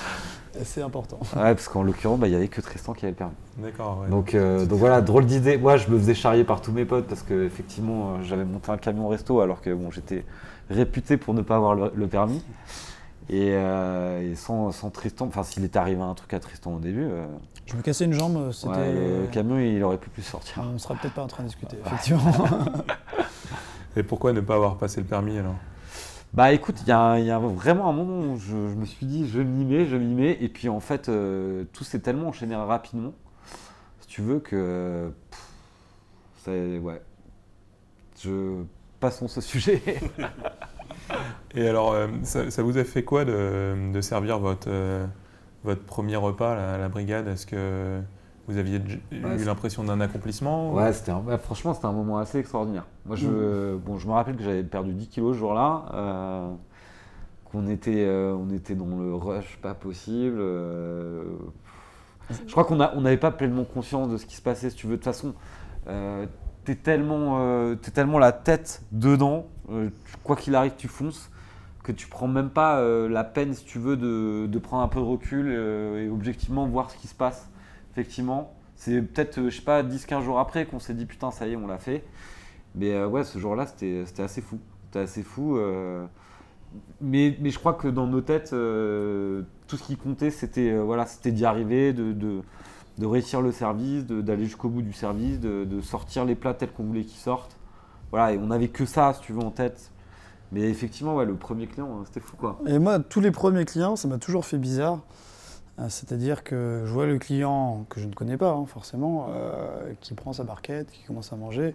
*laughs* assez important. Ouais, parce qu'en l'occurrence, bah, il y avait que Tristan qui avait le permis. D'accord, ouais. Donc, euh, donc voilà, drôle d'idée. Moi, je me faisais charrier par tous mes potes parce que effectivement, euh, j'avais monté un camion resto alors que bon, j'étais réputé pour ne pas avoir le, le permis. Et, euh, et sans, sans Tristan, enfin, s'il était arrivé un truc à Tristan au début, euh, Je me cassais une jambe, c'était. ouais, le camion il aurait pu plus sortir. On sera peut-être pas en train de discuter, effectivement. *laughs* Et pourquoi ne pas avoir passé le permis alors? Bah écoute, il y, a y vraiment un moment où je, je me suis dit je m'y mets, je m'y mets, et puis en fait euh, tout s'est tellement enchaîné rapidement, si tu veux, que pff, c'est ouais. Je passons ce sujet. *laughs* *laughs* Et alors, euh, ça, ça vous a fait quoi de, de servir votre, euh, votre premier repas là, à la brigade? Est-ce que vous aviez Ouais, eu l'impression d'un accomplissement Ouais, c'était un- ouais, franchement, c'était un moment assez extraordinaire. Moi, je, bon, je me rappelle que j'avais perdu 10 kilos ce jour-là, euh, qu'on était, euh, on était dans le rush pas possible. euh, Je crois qu'on a- on n'avait pas pleinement conscience de ce qui se passait, si tu veux. De toute façon, t'es tellement, t'es tellement la tête dedans, euh, quoi qu'il arrive, tu fonces, que tu prends même pas euh, la peine, si tu veux, de, prendre un peu de recul euh, et objectivement voir ce qui se passe. Effectivement, c'est peut-être, je sais pas, 10-15 jours après qu'on s'est dit putain, ça y est, on l'a fait. Mais ouais, ce jour-là, c'était assez fou. C'était assez fou. mais, je crois que dans nos têtes, tout ce qui comptait, c'était voilà, d'y arriver, de, réussir le service, d'aller jusqu'au bout du service, de sortir les plats tels qu'on voulait qu'ils sortent. Voilà, et on n'avait que ça, si tu veux, en tête. Mais effectivement, le premier client, hein, c'était fou, quoi. Et moi, tous les premiers clients, ça m'a toujours fait bizarre. Euh, C'est-à-dire que je vois le client que je ne connais pas, hein, forcément, euh, qui prend sa barquette, qui commence à manger.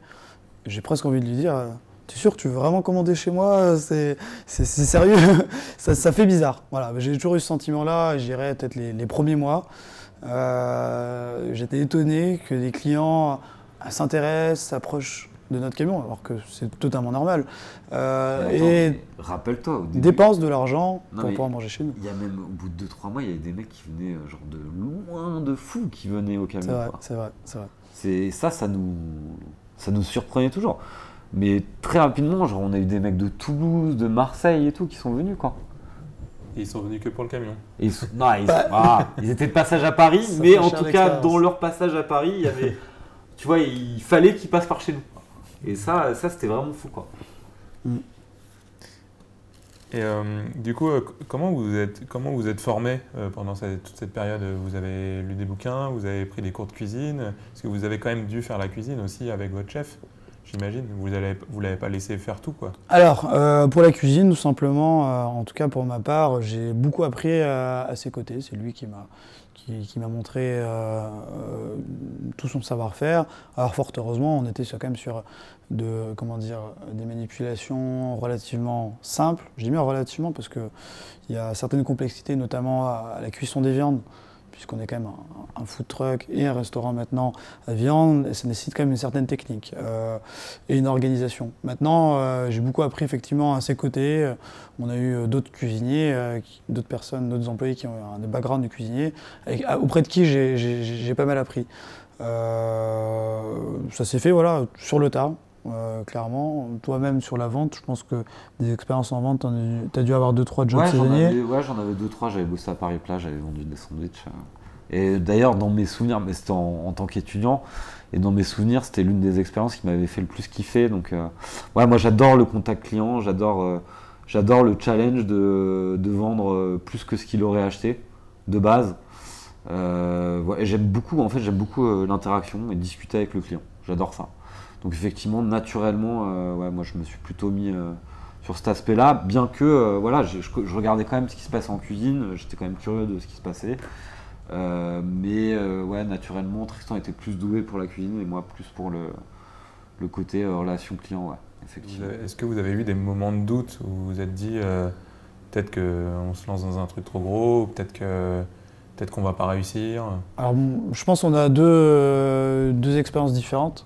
J'ai presque envie de lui dire euh, T'es sûr que tu veux vraiment commander chez moi C'est sérieux? *laughs* Ça, fait bizarre. Voilà, J'ai toujours eu ce sentiment-là, je peut-être les, les premiers mois. J'étais étonné que des clients s'intéressent, s'approchent de notre camion, alors que c'est totalement normal. Euh, et Rappelle-toi, au début, dépensent de l'argent pour pouvoir manger chez nous. il y a même au bout de 2-3 mois, il y avait des mecs qui venaient, euh, genre de loin de fou, qui venaient au camion. C'est vrai, quoi. c'est vrai, c'est vrai. C'est ça, ça nous, ça nous surprenait toujours. Mais très rapidement, genre, on a eu des mecs de Toulouse, de Marseille et tout qui sont venus, quoi. Et ils sont venus que pour le camion. Ils, sont- non, ils, ah, ils étaient de passage à Paris, Ça mais en tout cas, dans leur passage à Paris, il y avait, tu vois, il fallait qu'ils passent par chez nous. Et ça, ça c'était vraiment fou, quoi. Et euh, du coup, euh, comment vous êtes, comment vous êtes formé euh, pendant cette- toute cette période? Vous avez lu des bouquins, vous avez pris des cours de cuisine? Parce que vous avez quand même dû faire la cuisine aussi avec votre chef, j'imagine. Vous ne vous l'avez pas laissé faire tout, quoi. Alors, euh, pour la cuisine, tout simplement, euh, en tout cas pour ma part, j'ai beaucoup appris à, à ses côtés. C'est lui qui m'a qui, m'a montré euh, euh, tout son savoir-faire. Alors, fort heureusement, on était quand même sur de, comment dire, des manipulations relativement simples. Je dis bien relativement parce qu'il y a certaines complexités, notamment à la cuisson des viandes, puisqu'on est quand même un, food truck et un restaurant maintenant à viande, et ça nécessite quand même une certaine technique euh, et une organisation. Maintenant, euh, j'ai beaucoup appris effectivement à ses côtés. Euh, On a eu d'autres cuisiniers, d'autres personnes, d'autres employés qui ont un background de cuisinier, à- auprès de qui j'ai- pas mal appris. Ça s'est fait voilà, sur le tas. Euh, clairement, toi-même sur la vente, je pense que des expériences en vente, tu as dû avoir deux trois jobs Ouais, saisonniers. ouais, j'en avais deux, trois. J'avais bossé à Paris Plage, j'avais vendu des sandwichs. euh. Et d'ailleurs, dans mes souvenirs, mais c'était en, en tant qu'étudiant, et dans mes souvenirs, c'était l'une des expériences qui m'avait fait le plus kiffer. Donc, euh, ouais, moi j'adore le contact client, j'adore, euh, j'adore le challenge de, de vendre plus que ce qu'il aurait acheté de base. Euh, ouais, j'aime beaucoup, en fait, j'aime beaucoup l'interaction et discuter avec le client. J'adore ça. Donc effectivement, naturellement, euh, ouais, moi je me suis plutôt mis euh, sur cet aspect-là, bien que euh, voilà, je, je- je regardais quand même ce qui se passait en cuisine, j'étais quand même curieux de ce qui se passait. Euh, mais euh, ouais, naturellement, Tristan était plus doué pour la cuisine et moi plus pour le, le côté euh, relation client, ouais, effectivement. Est-ce que vous avez eu des moments de doute où vous vous êtes dit euh, peut-être qu'on se lance dans un truc trop gros, ou peut-être que peut-être qu'on va pas réussir? Alors, je pense qu'on a deux, deux expériences différentes.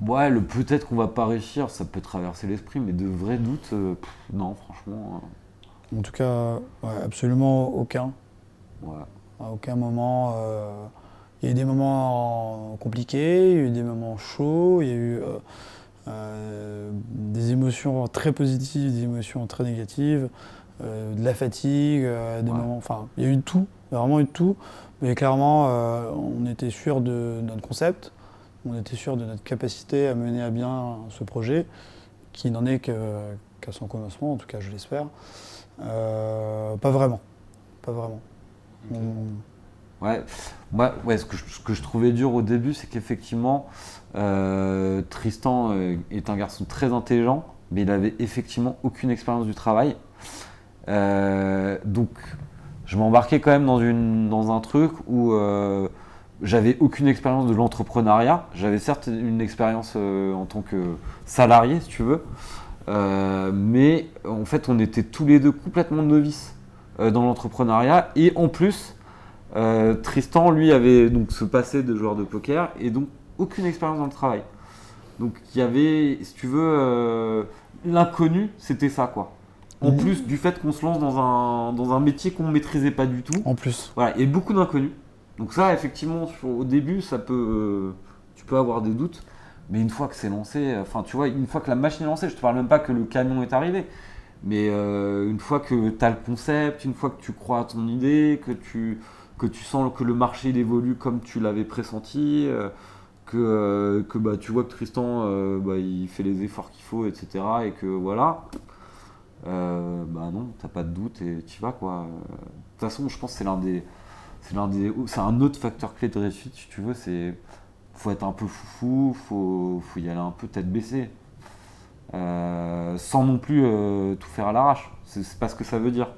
Ouais, le peut-être qu'on va pas réussir, ça peut traverser l'esprit, mais de vrais doutes, euh, pff, non, franchement, En tout cas, ouais, absolument aucun. euh, ouais. À aucun moment. euh, Il y a eu des moments compliqués, il y a eu des moments chauds, il y a eu euh, euh, des émotions très positives, des émotions très négatives, euh, de la fatigue, euh, des Ouais. moments. Enfin, il y a eu tout, il y a vraiment eu tout. Mais clairement, euh, on était sûr de notre concept, on était sûr de notre capacité à mener à bien ce projet, qui n'en est qu'à son commencement, en tout cas, je l'espère. Euh, pas vraiment. Pas vraiment. On- Ouais, moi, ouais, ce, que je, ce que je trouvais dur au début, c'est qu'effectivement, euh, Tristan euh, est un garçon très intelligent, mais il avait effectivement aucune expérience du travail. Euh, donc, je m'embarquais quand même dans, une, dans un truc où j'avais aucune expérience de l'entrepreneuriat. J'avais certes une expérience euh, en tant que salarié, si tu veux, Euh, mais en fait, on était tous les deux complètement novices euh, dans l'entrepreneuriat. Et en plus, Tristan, lui, avait donc ce passé de joueur de poker et donc aucune expérience dans le travail. Donc il y avait, si tu veux, l'inconnu, c'était ça quoi. En Mhm. plus du fait qu'on se lance dans un, dans un métier qu'on ne maîtrisait pas du tout. En plus. Voilà, a beaucoup d'inconnus. Donc ça, effectivement, au début, ça peut, euh, tu peux avoir des doutes, mais une fois que c'est lancé, euh, enfin, tu vois, une fois que la machine est lancée, je te parle même pas que le camion est arrivé, mais euh, une fois que tu as le concept, une fois que tu crois à ton idée, que tu, que tu sens que le marché évolue comme tu l'avais pressenti, que, que bah, tu vois que Tristan, bah, il fait les efforts qu'il faut, etc., et que voilà, bah non, t'as pas de doute et tu vas quoi. De toute façon, je pense que c'est l'un des, c'est un autre facteur clé de réussite, si tu veux, c'est faut être un peu foufou, faut, faut y aller un peu tête baissée, Euh, sans non plus euh, tout faire à l'arrache. C'est, c'est pas ce que ça veut dire,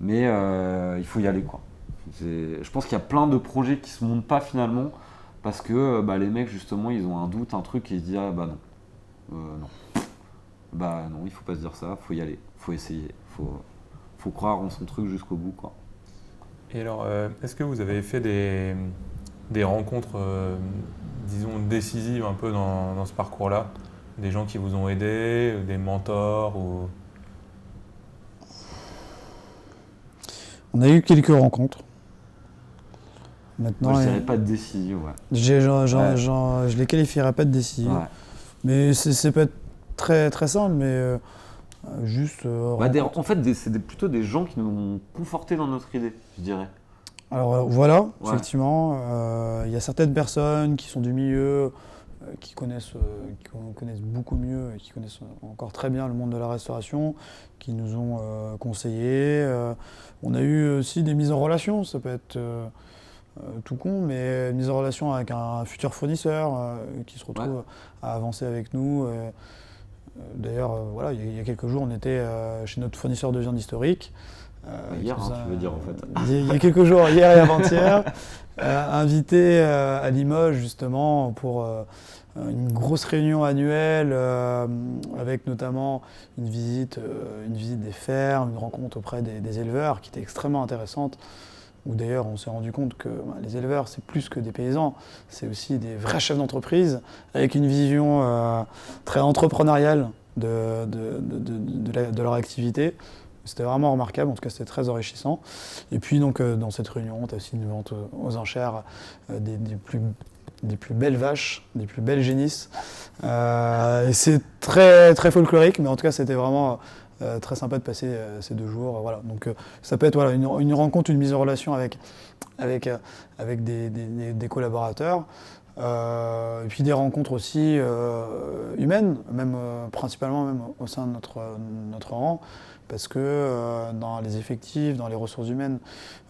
mais euh, il faut y aller quoi. Je pense qu'il y a plein de projets qui se montent pas finalement parce que bah, les mecs justement ils ont un doute, un truc et ils se disent ah bah non, non. Bah non, il faut pas se dire ça, faut y aller, faut essayer, faut, faut croire en son truc jusqu'au bout quoi. Et alors, euh, est-ce que vous avez fait des, des rencontres, euh, disons, décisives un peu dans, dans ce parcours-là? Des gens qui vous ont aidé, des mentors ou... On a eu quelques rencontres. Maintenant, Moi je dirais pas de décision, ouais. j'ai- j'en- j'en- Ouais. j'en- je les qualifierais pas de décisives. Ouais. Mais c'est c'est être très, très simple, mais euh, juste. euh, Bah, des- en fait, c'est plutôt des gens qui nous ont confortés dans notre idée, je dirais. Alors euh, voilà, Ouais. effectivement, euh, il y a certaines personnes qui sont du milieu, qui, connaissent, qui con- connaissent beaucoup mieux et qui connaissent encore très bien le monde de la restauration, qui nous ont euh, conseillé. On a eu aussi des mises en relation, ça peut être euh, tout con, mais une mise en relation avec un futur fournisseur euh, qui se retrouve à avancer avec nous. D'ailleurs, euh, voilà, il y a- quelques jours, on était euh, chez notre fournisseur de viande historique. euh, Hier, hein, tu veux dire, en fait. Il y a- quelques jours, hier et avant-hier, *laughs* invité à Limoges justement pour une grosse réunion annuelle euh, avec notamment une visite, euh, une visite des fermes, une rencontre auprès des, des éleveurs qui était extrêmement intéressante. Où d'ailleurs on s'est rendu compte que bah, les éleveurs c'est plus que des paysans, c'est aussi des vrais chefs d'entreprise avec une vision euh, très entrepreneuriale de, de- de- leur activité. C'était vraiment remarquable, en tout cas c'était très enrichissant. Et puis donc euh, dans cette réunion, tu as aussi une vente aux enchères euh, des, des plus, des plus belles vaches, des plus belles génisses. C'est très, très folklorique, mais en tout cas c'était vraiment euh, très sympa de passer euh, ces deux jours. voilà. Donc euh, ça peut être voilà, une, rencontre, une mise en relation avec, des, collaborateurs. Et puis des rencontres aussi humaines, même principalement même au sein de notre, notre rang, parce que dans les effectifs, dans les ressources humaines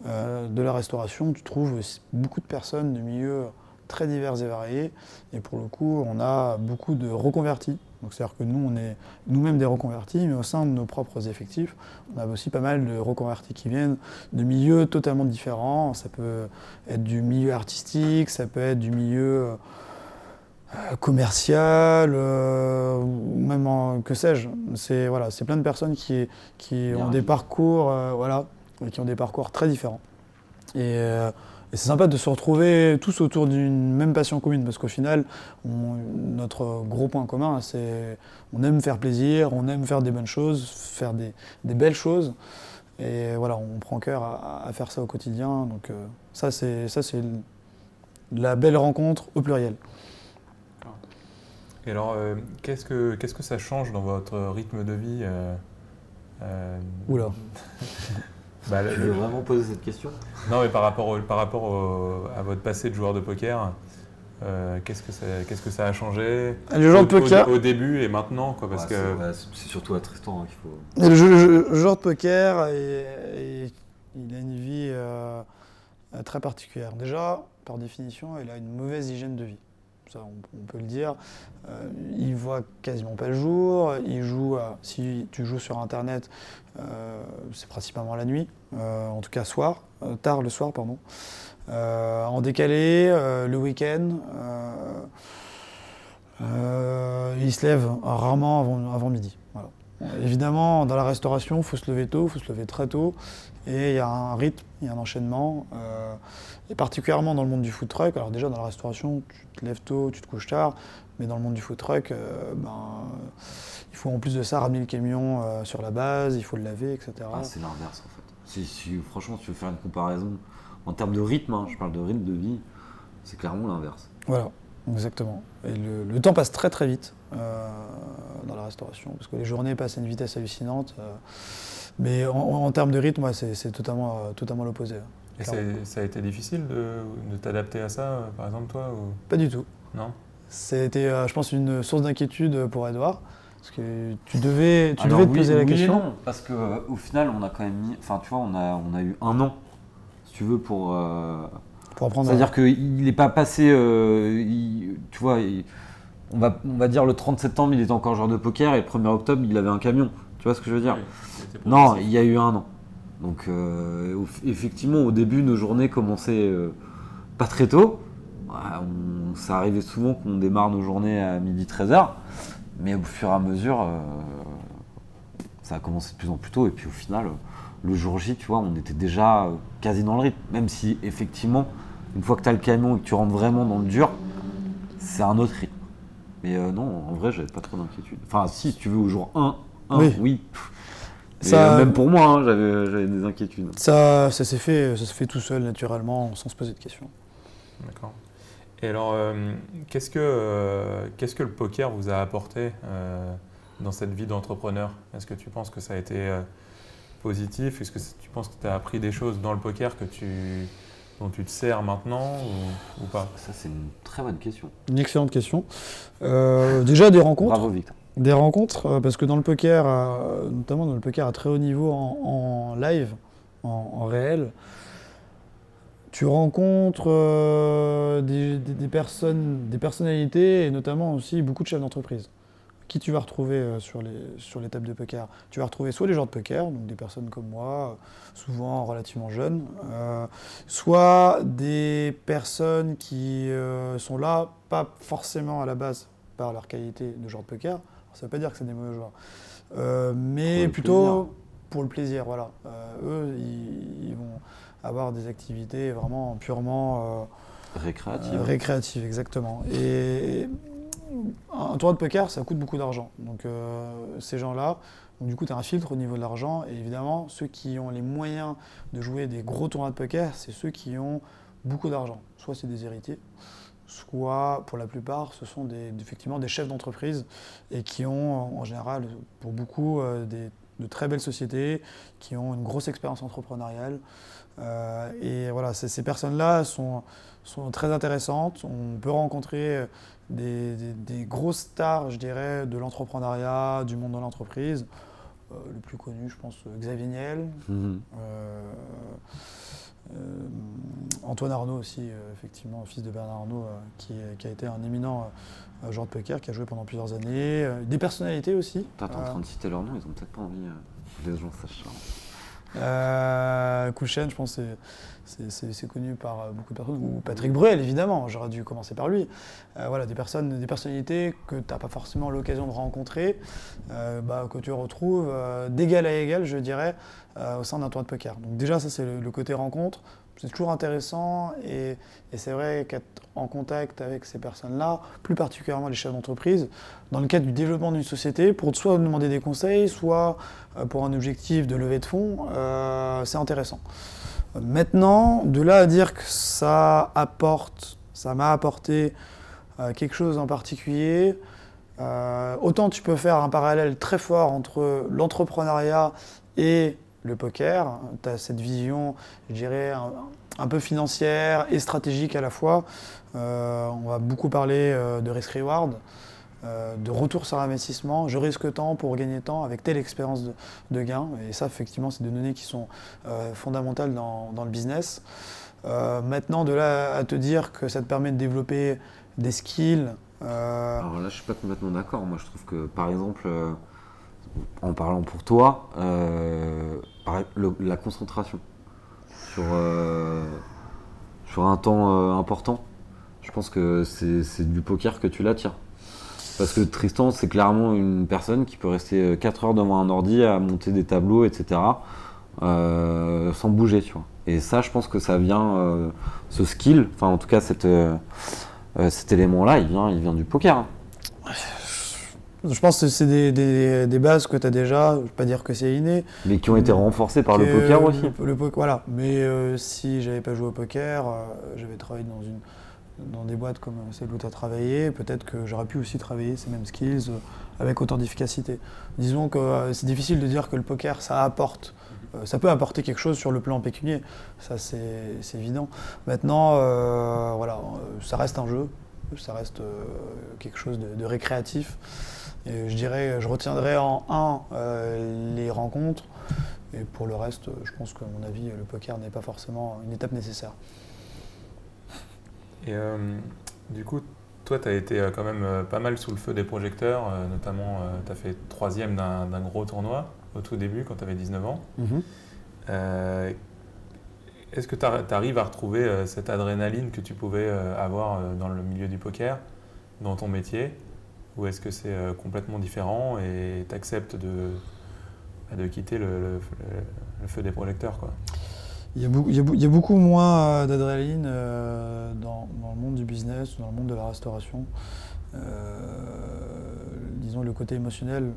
de la restauration, tu trouves beaucoup de personnes de milieux très divers et variés, et pour le coup, on a beaucoup de reconvertis. Donc c'est-à-dire que nous, on est nous-mêmes des reconvertis, mais au sein de nos propres effectifs, on a aussi pas mal de reconvertis qui viennent de milieux totalement différents. Ça peut être du milieu artistique, ça peut être du milieu euh, commercial, euh, ou même en- que sais-je. C'est voilà, c'est plein de personnes qui, qui ont des parcours, euh, voilà, qui ont des parcours très différents. Et, euh, et c'est sympa de se retrouver tous autour d'une même passion commune, parce qu'au final, on- notre gros point commun, c'est on aime faire plaisir, on aime faire des bonnes choses, faire des, des belles choses. Et voilà, on prend cœur à, à faire ça au quotidien. Donc euh, ça, c'est ça, c'est la belle rencontre au pluriel. Et alors, euh, qu'est-ce que qu'est-ce que ça change dans votre rythme de vie Oula. *laughs* bah, le- Tu veux vraiment poser cette question Non, mais par rapport, au- par rapport au- à votre passé de joueur de poker, euh, qu'est-ce que ça, qu'est-ce que ça a changé Le joueur de au, poker, au début et maintenant, quoi, parce Ouais, que c'est- surtout à Tristan hein, qu'il faut. le jeu- le joueur de poker, et, et il a une vie euh, très particulière. Déjà, par définition, il a une mauvaise hygiène de vie. On, peut le dire. Euh, il voit quasiment pas le jour. Il joue, à- si tu joues sur Internet, euh, c'est principalement la nuit, euh, en tout cas soir, euh, tard le soir, pardon. Euh, en décalé, euh, le week-end. euh, euh, il se lève rarement avant, midi. Évidemment, dans la restauration, il faut se lever tôt, il faut se lever très tôt. Et il y a un rythme, il y a un enchaînement. euh, et particulièrement dans le monde du food truck. Alors déjà, dans la restauration, tu te lèves tôt, tu te couches tard. Mais dans le monde du food truck, euh, ben, il faut en plus de ça ramener le camion euh, sur la base, il faut le laver, etc. Ah, c'est l'inverse en fait. Si, si- franchement, tu veux faire une comparaison en termes de rythme, hein, je parle de rythme de vie, c'est clairement l'inverse. Voilà, exactement. Et le, le temps passe très très vite dans la restauration, parce que les journées passent à une vitesse hallucinante. Mais en, en termes de rythme, ouais, c'est totalement, euh, totalement l'opposé. hein. Et ça a été difficile de, de t'adapter à ça, euh, par exemple, toi ou... Pas du tout. Non? C'était, euh, je pense, une source d'inquiétude pour Edouard. Parce que tu devais, tu Alors devais te oui- poser la et question. non, parce que euh, au final, on a quand même mis, enfin tu vois, on a, on a eu un an, si tu veux, pour. euh, Pour apprendre C'est-à-dire qu'il n'est pas passé, euh, il- tu vois, il- on, va, on va dire le 30 septembre, il était encore joueur de poker et le 1er octobre, il avait un camion. Tu vois ce que je veux dire? Oui, c'était Non, il y a eu un an. Donc euh, effectivement, au début, nos journées commençaient euh, pas très tôt. Ouais, on- ça arrivait souvent qu'on démarre nos journées à midi 13h. Mais au fur et à mesure, euh, ça a commencé de plus en plus tôt. Et puis au final, le jour J, tu vois, on était déjà quasi dans le rythme. Même si effectivement, une fois que tu as le camion et que tu rentres vraiment dans le dur, c'est un autre rythme. Mais euh, non, en vrai, j'avais pas trop d'inquiétude. Enfin, si, si tu veux, au jour 1, 1 Oui. Ça- même pour moi, hein, j'avais j'avais des inquiétudes. Ça, ça s'est fait, ça s'est fait tout seul, naturellement, sans se poser de questions. D'accord. Et alors, euh, qu'est-ce que euh, qu'est-ce que le poker vous a apporté euh, dans cette vie d'entrepreneur? Est-ce que tu penses que ça a été euh, positif? Est-ce que tu penses que tu as appris des choses dans le poker que tu, dont tu te sers maintenant ou, ou pas? Ça, c'est une très bonne question. Une excellente question. Euh, déjà des rencontres. Bravo, Victor. Des rencontres, euh, parce que dans le poker, euh, notamment dans le poker à très haut niveau en, live, en, réel, tu rencontres euh, des, personnes, des personnalités et notamment aussi beaucoup de chefs d'entreprise. Qui tu vas retrouver sur, les, sur les tables de poker? Tu vas retrouver soit les joueurs de poker, donc des personnes comme moi, souvent relativement jeunes, soit des personnes qui sont là, pas forcément à la base par leur qualité de joueur de poker. Ça ne veut pas dire que c'est des mauvais joueurs, Euh, mais plutôt plaisir. pour le plaisir. Voilà. Euh, eux, ils, ils vont avoir des activités vraiment purement euh, Récréative. euh, récréatives, exactement. Et un tournoi de poker, ça coûte beaucoup d'argent. Donc ces gens-là, donc, du coup, tu as un filtre au niveau de l'argent. Et évidemment, ceux qui ont les moyens de jouer des gros tournois de poker, c'est ceux qui ont beaucoup d'argent. Soit c'est des héritiers, soit pour la plupart, ce sont des, effectivement des chefs d'entreprise et qui ont en général, pour beaucoup, euh, des- de très belles sociétés, qui ont une grosse expérience entrepreneuriale. Euh, et voilà, ces, personnes-là sont, sont très intéressantes. On peut rencontrer des, des- des grosses stars, je dirais, de l'entrepreneuriat, du monde de l'entreprise. Euh, le plus connu, je pense, Xavier Niel, Mhm. euh, Antoine Arnaud aussi, euh, effectivement, fils de Bernard Arnaud, euh, qui, a été un éminent euh, joueur de poker, qui a joué pendant plusieurs années. Euh, des personnalités aussi. T'es en Euh, train de citer leur nom, ils ont peut-être pas envie euh, que les gens sachent ça. Euh, Kouchen, je pense c'est- c'est- connu par euh, beaucoup de personnes. Ou Patrick Bruel, évidemment, j'aurais dû commencer par lui. Euh, voilà, des personnes, des personnalités que tu n'as pas forcément l'occasion de rencontrer, euh, bah, que tu retrouves d'égal à égal, je dirais, au sein d'un tournoi de poker. Donc déjà, ça c'est le, côté rencontre. C'est toujours intéressant et, et c'est vrai qu'être en contact avec ces personnes-là, plus particulièrement les chefs d'entreprise, dans le cadre du développement d'une société, pour soit demander des conseils, soit pour un objectif de levée de fonds, c'est intéressant. Maintenant, de là à dire que ça apporte, ça m'a apporté euh, quelque chose en particulier, euh, autant tu peux faire un parallèle très fort entre l'entrepreneuriat et le poker. Tu as cette vision, je dirais, un, peu financière et stratégique à la fois. Euh, on va beaucoup parler de risk-reward, euh, de retour sur investissement. Je risque tant pour gagner tant avec telle expérience de, gain. Et ça, effectivement, c'est des données qui sont euh, fondamentales dans, le business. Euh, maintenant, de là à te dire que ça te permet de développer des skills. Alors là, je suis pas complètement d'accord. Moi, je trouve que, par exemple, en parlant pour toi, la concentration sur, sur un temps important, je pense que c'est du poker que tu l'attires. Parce que Tristan, c'est clairement une personne qui peut rester 4 heures devant un ordi à monter des tableaux, etc., euh, sans bouger, tu vois. Et ça, je pense que ça vient, euh, ce skill, enfin en tout cas cette, euh, euh, cet élément-là, il vient, il vient du poker. hein. Je pense que c'est des, des- des bases que tu as déjà, je ne vais pas dire que c'est inné. Mais qui ont été renforcés par le poker aussi. Le, le voilà, mais euh, si j'avais pas joué au poker, euh, j'avais travaillé dans, une, dans des boîtes comme celle où tu as travaillé, peut-être que j'aurais pu aussi travailler ces mêmes skills euh, avec autant d'efficacité. Disons que euh, c'est difficile de dire que le poker, ça apporte. Euh, ça peut apporter quelque chose sur le plan pécunier, ça c'est évident. Maintenant, euh, voilà, euh, ça reste un jeu, ça reste euh, quelque chose de, récréatif. Et je dirais, je retiendrai en un euh, les rencontres, et pour le reste, je pense qu'à mon avis, le poker n'est pas forcément une étape nécessaire. Et euh, du coup, toi, tu as été euh, quand même euh, pas mal sous le feu des projecteurs, notamment tu as fait troisième d'un gros tournoi au tout début quand tu avais 19 ans. Euh, Est-ce que tu arrives à retrouver cette adrénaline que tu pouvais avoir dans le milieu du poker, dans ton métier? Ou est-ce que c'est complètement différent et tu acceptes de, bah, de quitter le, le- le feu des projecteurs quoi? Il y a, beaucoup, moins euh, d'adrénaline euh, dans, le monde du business, dans le monde de la restauration. Euh, disons, le côté émotionnel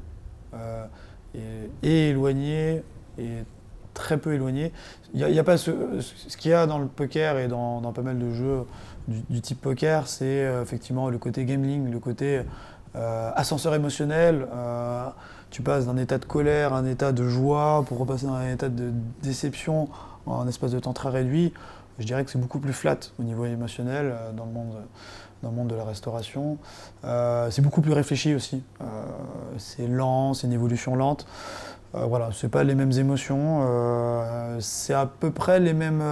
est, éloigné, est très peu éloigné. Il n'y a, pas ce, ce qu'il y a dans le poker et dans, pas mal de jeux du, type poker, c'est effectivement le côté gambling, le côté ascenseur émotionnel. tu passes d'un état de colère à un état de joie pour repasser dans un état de déception en espace de temps très réduit. Je dirais que c'est beaucoup plus flat au niveau émotionnel euh, dans le monde, dans le monde de la restauration. Euh, c'est beaucoup plus réfléchi aussi. Euh, c'est lent, c'est une évolution lente. Euh, voilà, c'est pas les mêmes émotions. c'est à peu près les mêmes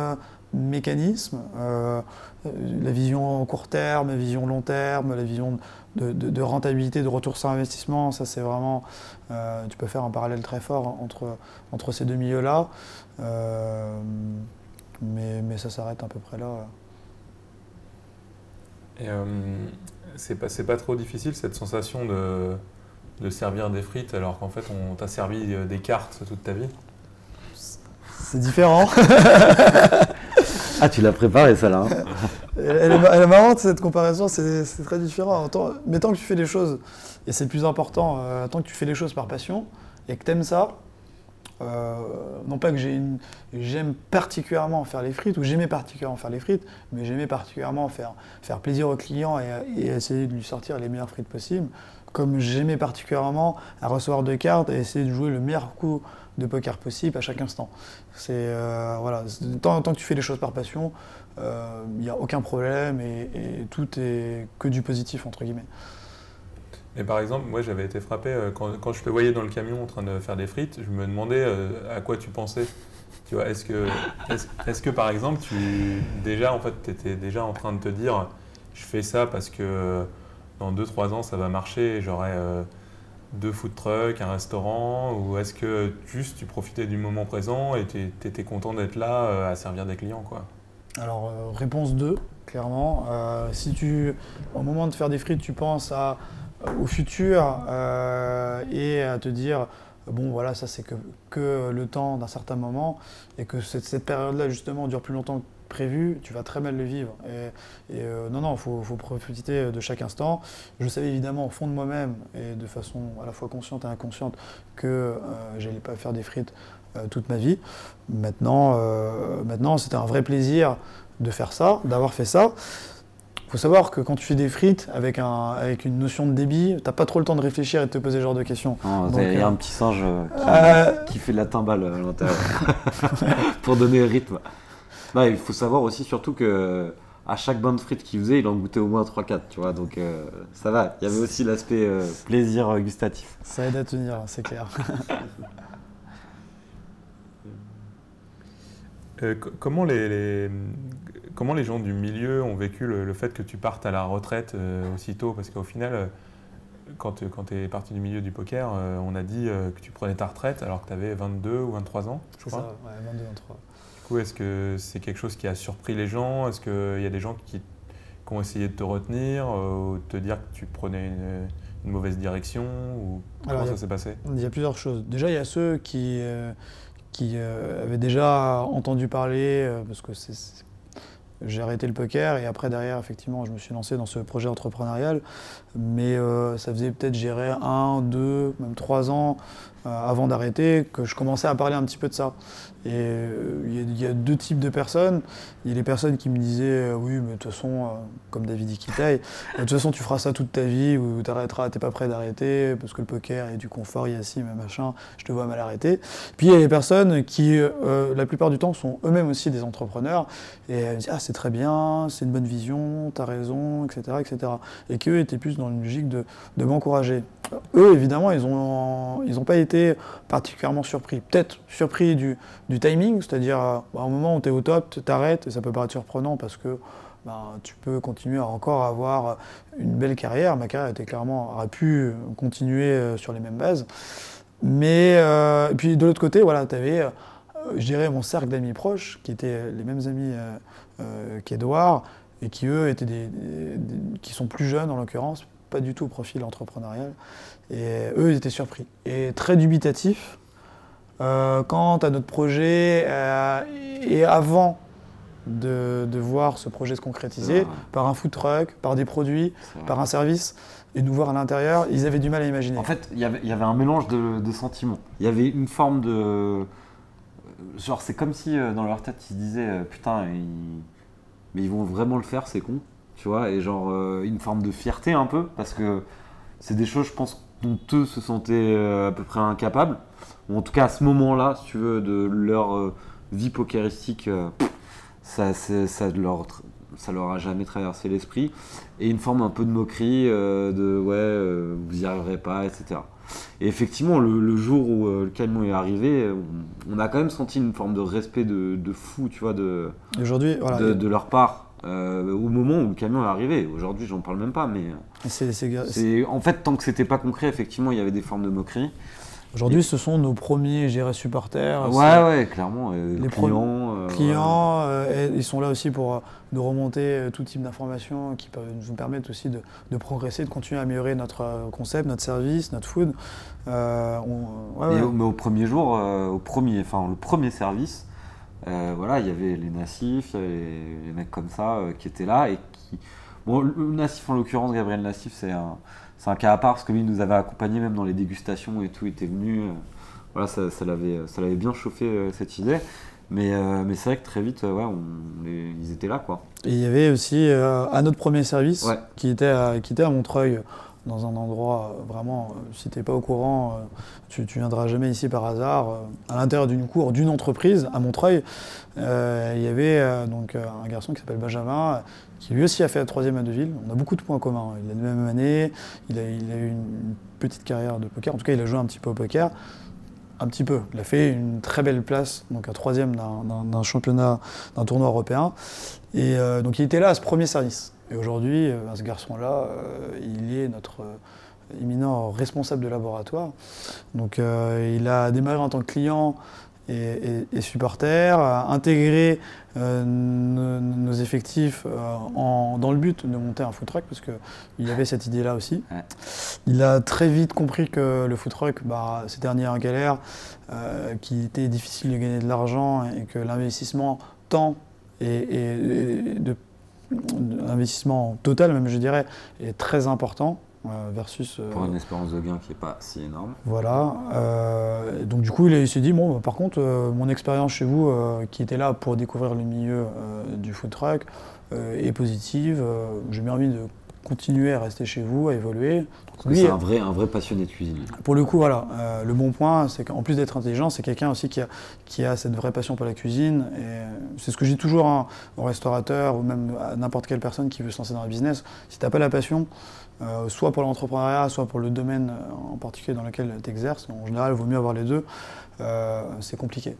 mécanismes. La vision court terme, la vision long terme, la vision de, rentabilité, de retour sur investissement, ça c'est vraiment, euh, tu peux faire un parallèle très fort entre, ces deux milieux-là, Euh, mais, ça s'arrête à peu près là. Et euh, c'est pas, trop difficile cette sensation de, de servir des frites alors qu'en fait on t'a servi des cartes toute ta vie? C'est différent. *laughs* Ah, tu l'as préparé, ça là. hein Elle, est, ma- elle est marrante cette comparaison, c'est très différent. Tant- mais tant que tu fais les choses, et c'est le plus important, euh, tant que tu fais les choses par passion et que tu aimes ça, euh, non pas que j'aime particulièrement faire les frites ou j'aimais particulièrement faire les frites, mais j'aimais particulièrement faire, faire plaisir au client et, et essayer de lui sortir les meilleures frites possibles, comme j'aimais particulièrement à recevoir deux cartes et essayer de jouer le meilleur coup de poker possible à chaque instant. C'est euh, voilà, tant, que tu fais les choses par passion, euh, il n'y a aucun problème et, et tout est que du positif entre guillemets. Mais par exemple, moi j'avais été frappé euh, quand, quand je te voyais dans le camion en train de faire des frites, je me demandais euh, à quoi tu pensais. Tu vois, est-ce que, est-ce, que par exemple, tu déjà en fait, étais déjà en train de te dire, je fais ça parce que euh, dans 2-3 ans ça va marcher, et j'aurai deux food trucks, un restaurant, ou est-ce que juste tu profitais du moment présent et tu étais content d'être là euh, à servir des clients quoi? Alors euh, réponse 2, clairement. Euh, si tu, au moment de faire des frites, tu penses au futur et à te dire bon voilà ça c'est que, que le temps d'un certain moment et que cette, cette période-là justement dure plus longtemps prévu, tu vas très mal le vivre. Et, et, euh, non, non, il faut, faut profiter de chaque instant. Je savais évidemment au fond de moi-même et de façon à la fois consciente et inconsciente que euh, j'allais pas faire des frites euh, toute ma vie. Maintenant, euh, maintenant c'était un vrai plaisir de faire ça, d'avoir fait ça. Il faut savoir que quand tu fais des frites avec, un, avec une notion de débit, t'as pas trop le temps de réfléchir et de te poser ce genre de questions. Il y a euh, un petit singe qui, Euh, qui fait de la timbale à l'intérieur *laughs* pour donner le rythme. Non, il faut savoir aussi surtout que à chaque bande de frites qu'il faisait, il en goûtait au moins 3-4, tu vois, donc euh, ça va. Il y avait aussi l'aspect euh, plaisir euh, gustatif. ça aide à tenir, c'est clair. *laughs* Euh, co- comment, les, les- comment les gens du milieu ont vécu le, le fait que tu partes à la retraite euh, aussitôt? Parce qu'au final, quand, tu es parti du milieu du poker, euh, on a dit euh, que tu prenais ta retraite alors que tu avais 22 ou 23 ans, je crois. ça, ouais, 22, 23. Coup, est-ce que c'est quelque chose qui a surpris les gens? Est-ce qu'il y a des gens qui, qui ont essayé de te retenir euh, ou de te dire que tu prenais une, une mauvaise direction ou Comment ça s'est passé? Il y a plusieurs choses. Déjà, il y a ceux qui, euh, qui euh, avaient déjà entendu parler, euh, parce que c'est- j'ai arrêté le poker et après derrière effectivement je me suis lancé dans ce projet entrepreneurial. Mais euh, ça faisait peut-être gérer un, deux, même trois ans avant d'arrêter que je commençais à parler un petit peu de ça. Et euh, il y, a- deux types de personnes. Il y a les personnes qui me disaient euh, oui mais de toute façon euh, comme David Ikitaï, de toute façon tu feras ça toute ta vie ou t'arrêteras, t'es pas prêt d'arrêter parce que le poker il y a du confort, il y a ci, mais machin, je te vois mal arrêter. Puis il y a les personnes qui euh, la plupart du temps sont eux-mêmes aussi des entrepreneurs et elles me disent ah c'est très bien, c'est une bonne vision, t'as raison, etc. etc. Et qu'eux étaient plus dans une logique de, de m'encourager. Eux évidemment ils ont ils ont pas été particulièrement surpris. Peut-être surpris du, timing, c'est-à-dire euh, bah, au moment où tu es au top, t'arrêtes et ça peut paraître surprenant parce que ben, tu peux continuer à encore avoir une belle carrière. Ma carrière était clairement aurait pu continuer euh, sur les mêmes bases. Mais euh, puis de l'autre côté, voilà, tu avais, je dirais, mon cercle d'amis proches, qui étaient les mêmes amis euh, euh, qu'Edouard, et qui eux étaient des- qui sont plus jeunes en l'occurrence, pas du tout au profil entrepreneurial. Et eux, ils étaient surpris et très dubitatifs euh, quant à notre projet euh, et avant de, de voir ce projet se concrétiser Ouais. par un food truck, par des produits, par un service, et nous voir à l'intérieur, ils avaient du mal à imaginer. En fait, il y avait- il y avait un mélange de, de sentiments. Il y avait une forme de. Genre, c'est comme si euh, dans leur tête, ils se disaient Putain, ils... mais ils vont vraiment le faire, c'est con. Tu vois, et genre, euh, une forme de fierté un peu, parce que c'est des choses, je pense, dont eux se sentaient euh, à peu près incapables. Ou en tout cas, à ce moment-là, si tu veux, de leur euh, vie pokeristique, ça, ça, leur, ça leur a jamais traversé l'esprit. Et une forme un peu de moquerie, de ouais, vous y arriverez pas, etc. Et effectivement, le, le jour où le camion est arrivé, on, on a quand même senti une forme de respect de, de fou, tu vois, de, Et Aujourd'hui, voilà, de, de leur part. Euh, au moment où le camion est arrivé. Aujourd'hui, j'en parle même pas, mais c'est- en fait tant que c'était pas concret, effectivement, il y avait des formes de moquerie. aujourd'hui, ce sont nos premiers, dirais, supporters. Ouais, ouais, clairement. euh, Les clients, euh, clients, euh, ils sont là aussi pour nous remonter tout type d'informations qui peuvent nous permettre aussi de, de progresser, de continuer à améliorer notre concept, notre service, notre food. On- ouais, Et ouais. au, mais au premier jour, au premier, enfin le premier service, euh, voilà, il y avait les nassifs, il y avait les, les mecs comme ça euh, qui étaient là et qui. Bon, le nassif en l'occurrence, Gabriel Nassif, c'est un, c'est un cas à part parce que lui il nous avait accompagnés même dans les dégustations et tout, il était venu. euh, voilà, ça, ça l'avait, ça l'avait bien chauffé cette idée. Mais, mais c'est vrai que très vite, ouais, on- les- ils étaient là quoi. Et il y avait aussi un autre premier service Ouais. qui, était à, qui était à Montreuil, dans un endroit euh, vraiment, euh, si tu n'es pas au courant, euh, tu, tu viendras jamais ici par hasard. à l'intérieur d'une cour d'une entreprise à Montreuil, il y avait donc, un garçon qui s'appelle Benjamin, qui lui aussi a fait la troisième à Deville. On a beaucoup de points communs. Il a la même année, il a eu une petite carrière de poker. En tout cas, il a joué un petit peu au poker. Un petit peu. Il a fait une très belle place, donc un troisième d'un- championnat, d'un tournoi européen. Et euh, donc il était là à ce premier service. Et aujourd'hui, euh, ce garçon-là, euh, il est notre éminent responsable de laboratoire. Donc il a démarré en tant que client et, et- et supporter, a intégré euh, nos, nos effectifs euh, en- dans le but de monter un food truck parce qu'il y avait cette idée-là aussi. Ouais. Il a très vite compris que le food truck, bah, c'était un en galère, euh, qu'il était difficile de gagner de l'argent et que l'investissement temps et, et- et de, l'investissement total même je dirais est très important euh, versus euh, Pour une espérance de gain qui est pas si énorme. voilà. euh, donc du coup, il, s'est dit bon, bah, par contre, euh, mon expérience chez vous, euh, qui était là pour découvrir le milieu euh, du food truck, euh, est positive. euh, J'ai bien envie de continuer à rester chez vous, à évoluer. C'est un vrai, un vrai passionné de cuisine. pour le coup, voilà, euh, le bon point, c'est qu'en plus d'être intelligent, c'est quelqu'un aussi qui a, qui a cette vraie passion pour la cuisine. Et euh, c'est ce que je dis toujours hein, aux restaurateurs ou même à n'importe quelle personne qui veut se lancer dans le business. Si tu n'as pas la passion, euh, soit pour l'entrepreneuriat, soit pour le domaine euh, en particulier dans lequel tu exerces, en général, il vaut mieux avoir les deux, euh, c'est compliqué.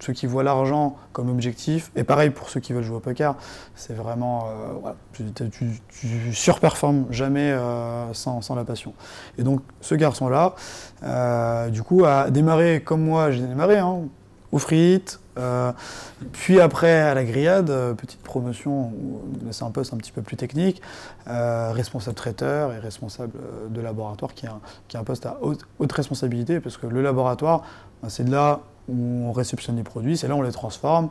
Ceux qui voient l'argent comme objectif, et pareil pour ceux qui veulent jouer au poker, c'est vraiment. tu, surperformes jamais sans, la passion. Et donc, ce garçon-là, du coup, a démarré comme moi, j'ai démarré, hein, frites, euh, puis après à la grillade, euh, petite promotion, c'est un poste un petit peu plus technique, euh, responsable traiteur et responsable euh, de laboratoire, qui est un, qui est un poste à haute, haute responsabilité, parce que le laboratoire, ben, c'est de là où on réceptionne les produits, c'est là où on les transforme.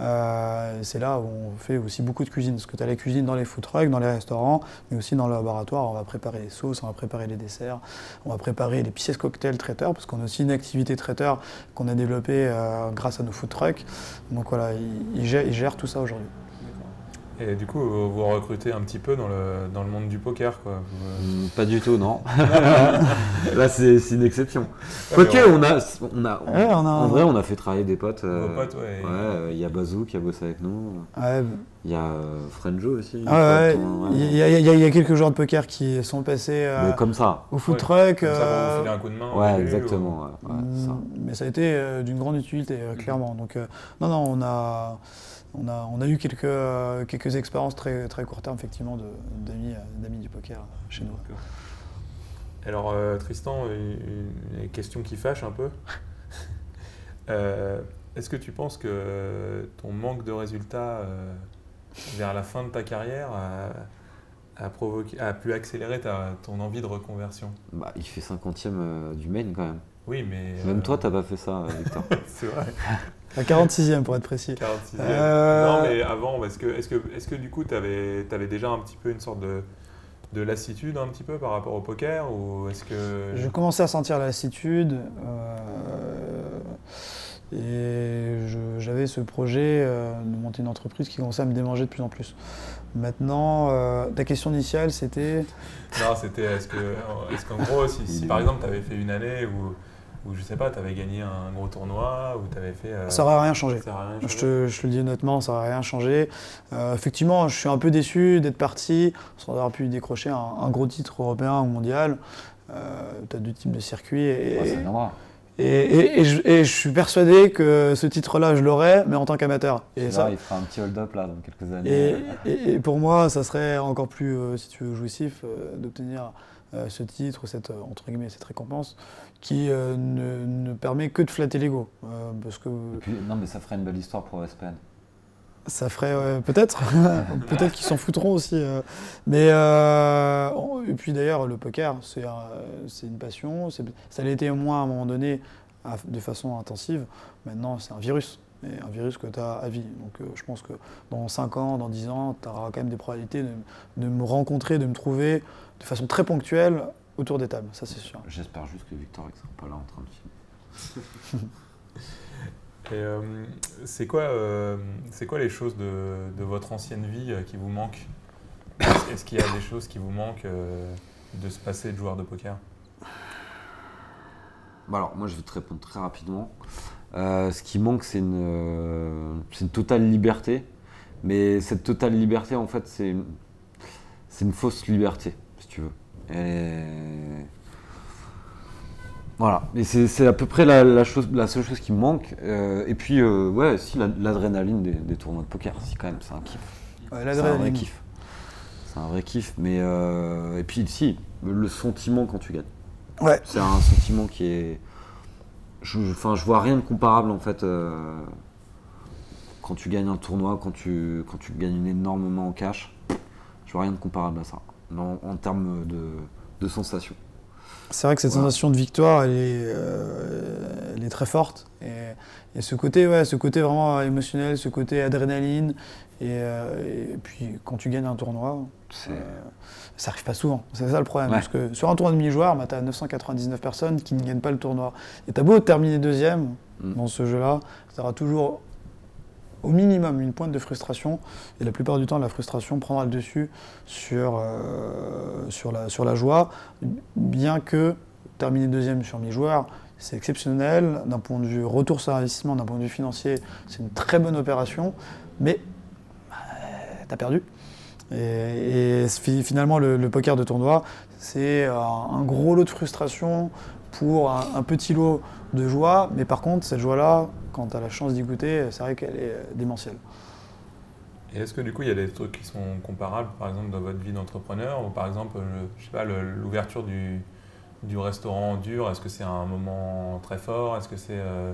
Euh, c'est là où on fait aussi beaucoup de cuisine, parce que tu as la cuisine dans les food trucks, dans les restaurants, mais aussi dans le laboratoire. On va préparer les sauces, on va préparer les desserts, on va préparer les pièces cocktails traiteurs, parce qu'on a aussi une activité traiteur qu'on a développée euh, grâce à nos food trucks. Donc voilà, ils, gèrent tout ça aujourd'hui. Et du coup, vous vous recrutez un petit peu dans le, dans le monde du poker, quoi. Vous, euh, Mm, Pas du tout, non. *laughs* Là, c'est une exception. Ouais, Quoique, on a, on a, Ouais, on a- en vrai, on a fait travailler des potes. euh, Vos potes, ouais. Ouais, euh, il y a Bazou qui a bossé avec nous. Ouais, Il y a euh, Frenjo aussi. Ah ouais, Ton- ouais. il y, a- il y a- il y a quelques joueurs de poker qui sont passés euh, Mais comme ça. au food Ouais, truck. Comme ça, pour vous filer un coup de main. Ouais, exactement. ouais, ouais, c'est ça. Mm, Mais ça a été euh, d'une grande utilité, euh, clairement. Donc, euh, non, non, on a, on a, on a eu quelques, euh, quelques expériences très, très court terme, effectivement, d'amis euh, d'amis du poker chez nous. Alors, euh, Tristan, une, une question qui fâche un peu. *laughs* Euh, Est-ce que tu penses que ton manque de résultats euh, vers la fin de ta carrière a, a provoqué, a pu accélérer ta, ton envie de reconversion? Bah, il fait 50ème euh, du main quand même. Oui, mais. Même euh, toi, t'as pas fait ça, Victor. *laughs* C'est vrai. La 46e, pour être précis. 46 Euh, Non, mais avant, est-ce que, est que, est que du coup, tu avais, déjà un petit peu une sorte de, de lassitude un petit peu par rapport au poker Ou est-ce que. Je commençais à sentir la lassitude. euh, et j'avais ce projet euh, de monter une entreprise qui commençait à me démanger de plus en plus. Maintenant, euh, ta question initiale, c'était. Non, c'était est-ce que, est-ce qu'en gros, si, si par exemple tu avais fait une année où, où je sais pas, tu avais gagné un gros tournoi, ou tu avais fait. euh, Ça n'aurait rien changé. ça rien Je changé te, je te le dis honnêtement, ça n'a rien changé. Euh, effectivement, je suis un peu déçu d'être parti sans avoir pu décrocher un, un gros titre européen ou mondial. tu as deux types de circuits. Et, Ouais, et, et- et je, et je suis persuadé que ce titre-là, je l'aurais, mais en tant qu'amateur. Et, Là, ça- il fera un petit hold-up là dans quelques et, années. et- et pour moi, ça serait encore plus, euh, si tu veux, jouissif euh, d'obtenir euh, ce titre, cette, euh, entre guillemets, cette récompense, qui euh, ne, ne permet que de flatter l'ego. Euh, parce que Et puis, non, mais ça ferait une belle histoire pour SPN. Ça ferait peut-être, *laughs* peut-être qu'ils s'en foutront aussi. euh. Mais et puis d'ailleurs, le poker, c'est un- c'est une passion. Ça l'était au moins à un moment donné, à- de façon intensive. Maintenant, c'est un virus. Et un virus que tu as à vie. Donc euh, je pense que dans 5 ans, dans 10 ans, tu auras quand même des probabilités de, de me rencontrer, de me trouver de façon très ponctuelle autour des tables. Ça, c'est sûr. J'espère juste que Victor ne sera pas là en train de filmer. *laughs* Et euh, c'est quoi, euh, c'est quoi les choses de, de votre ancienne vie euh, qui vous manquent Est-ce est-ce qu'il y a des choses qui vous manquent euh, de se passer de joueur de poker? Bah alors, moi, je vais te répondre très rapidement. Euh, ce qui manque, c'est une, euh, c'est une totale liberté. Mais cette totale liberté, en fait, c'est c'est une fausse liberté, si tu veux. Et... Voilà. Et c'est, à peu près la, la chose, la seule chose qui me manque. Euh, et puis, euh, ouais, si, la- l'adrénaline des, des tournois de poker, si, quand même, c'est un kiff. Ouais, C'est un vrai kiff. C'est un vrai kiff. Mais, euh, et puis, si, le sentiment quand tu gagnes. Ouais. C'est un sentiment qui est. Je, enfin, je vois rien de comparable en fait euh, quand tu gagnes un tournoi, quand tu, quand tu gagnes énormément en cash. Je vois rien de comparable à ça en, en termes de, de sensations. C'est vrai que cette Voilà. sensation de victoire, elle est, euh, elle est très forte. Et, et ce côté, ouais, ce côté vraiment émotionnel, ce côté adrénaline. Et, euh, et puis quand tu gagnes un tournoi, euh, ça arrive pas souvent. C'est ça le problème. Ouais. Parce que sur un tournoi de demi-joueur, bah, tu as 999 personnes qui ne gagnent pas le tournoi. Et tu as beau terminer deuxième Mm. dans ce jeu-là, tu auras toujours au minimum une pointe de frustration. Et la plupart du temps, la frustration prendra le dessus sur, euh, la, sur la joie. Bien que terminer deuxième sur mi-joueur, c'est exceptionnel. D'un point de vue retour sur investissement, d'un point de vue financier, c'est une très bonne opération. Mais tu as perdu. Et, et fi- finalement, le, poker de tournoi, c'est un, un gros lot de frustration pour un, un petit lot de joie. Mais par contre, cette joie-là, quand tu as la chance d'y goûter, c'est vrai qu'elle est euh, démentielle. Et est-ce que du coup il y a des trucs qui sont comparables, par exemple dans votre vie d'entrepreneur, ou par exemple, je, je sais pas, l'ouverture du, du restaurant dur, est-ce que c'est un moment très fort? Est-ce que c'est euh,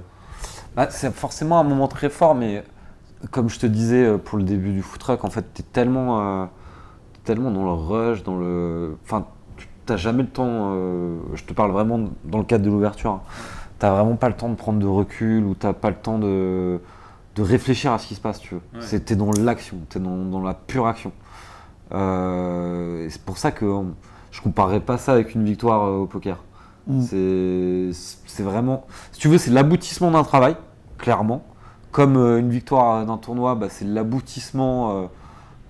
Bah, c'est forcément un moment très fort, mais comme je te disais euh, pour le début du food truck, en fait, tu es tellement, euh, tellement dans le rush, dans le. Enfin, tu n'as jamais le temps. euh, je te parle vraiment dans le cadre de l'ouverture. T'as vraiment pas le temps de prendre de recul ou t'as pas le temps de, de réfléchir à ce qui se passe, tu veux. Ouais. C'est- T'es dans l'action, t'es dans, dans la pure action. Euh, c'est pour ça que euh, je comparerais pas ça avec une victoire euh, au poker. Mm. C'est c'est vraiment, si tu veux, c'est l'aboutissement d'un travail, clairement. Comme euh, une victoire d'un tournoi, bah, c'est l'aboutissement euh,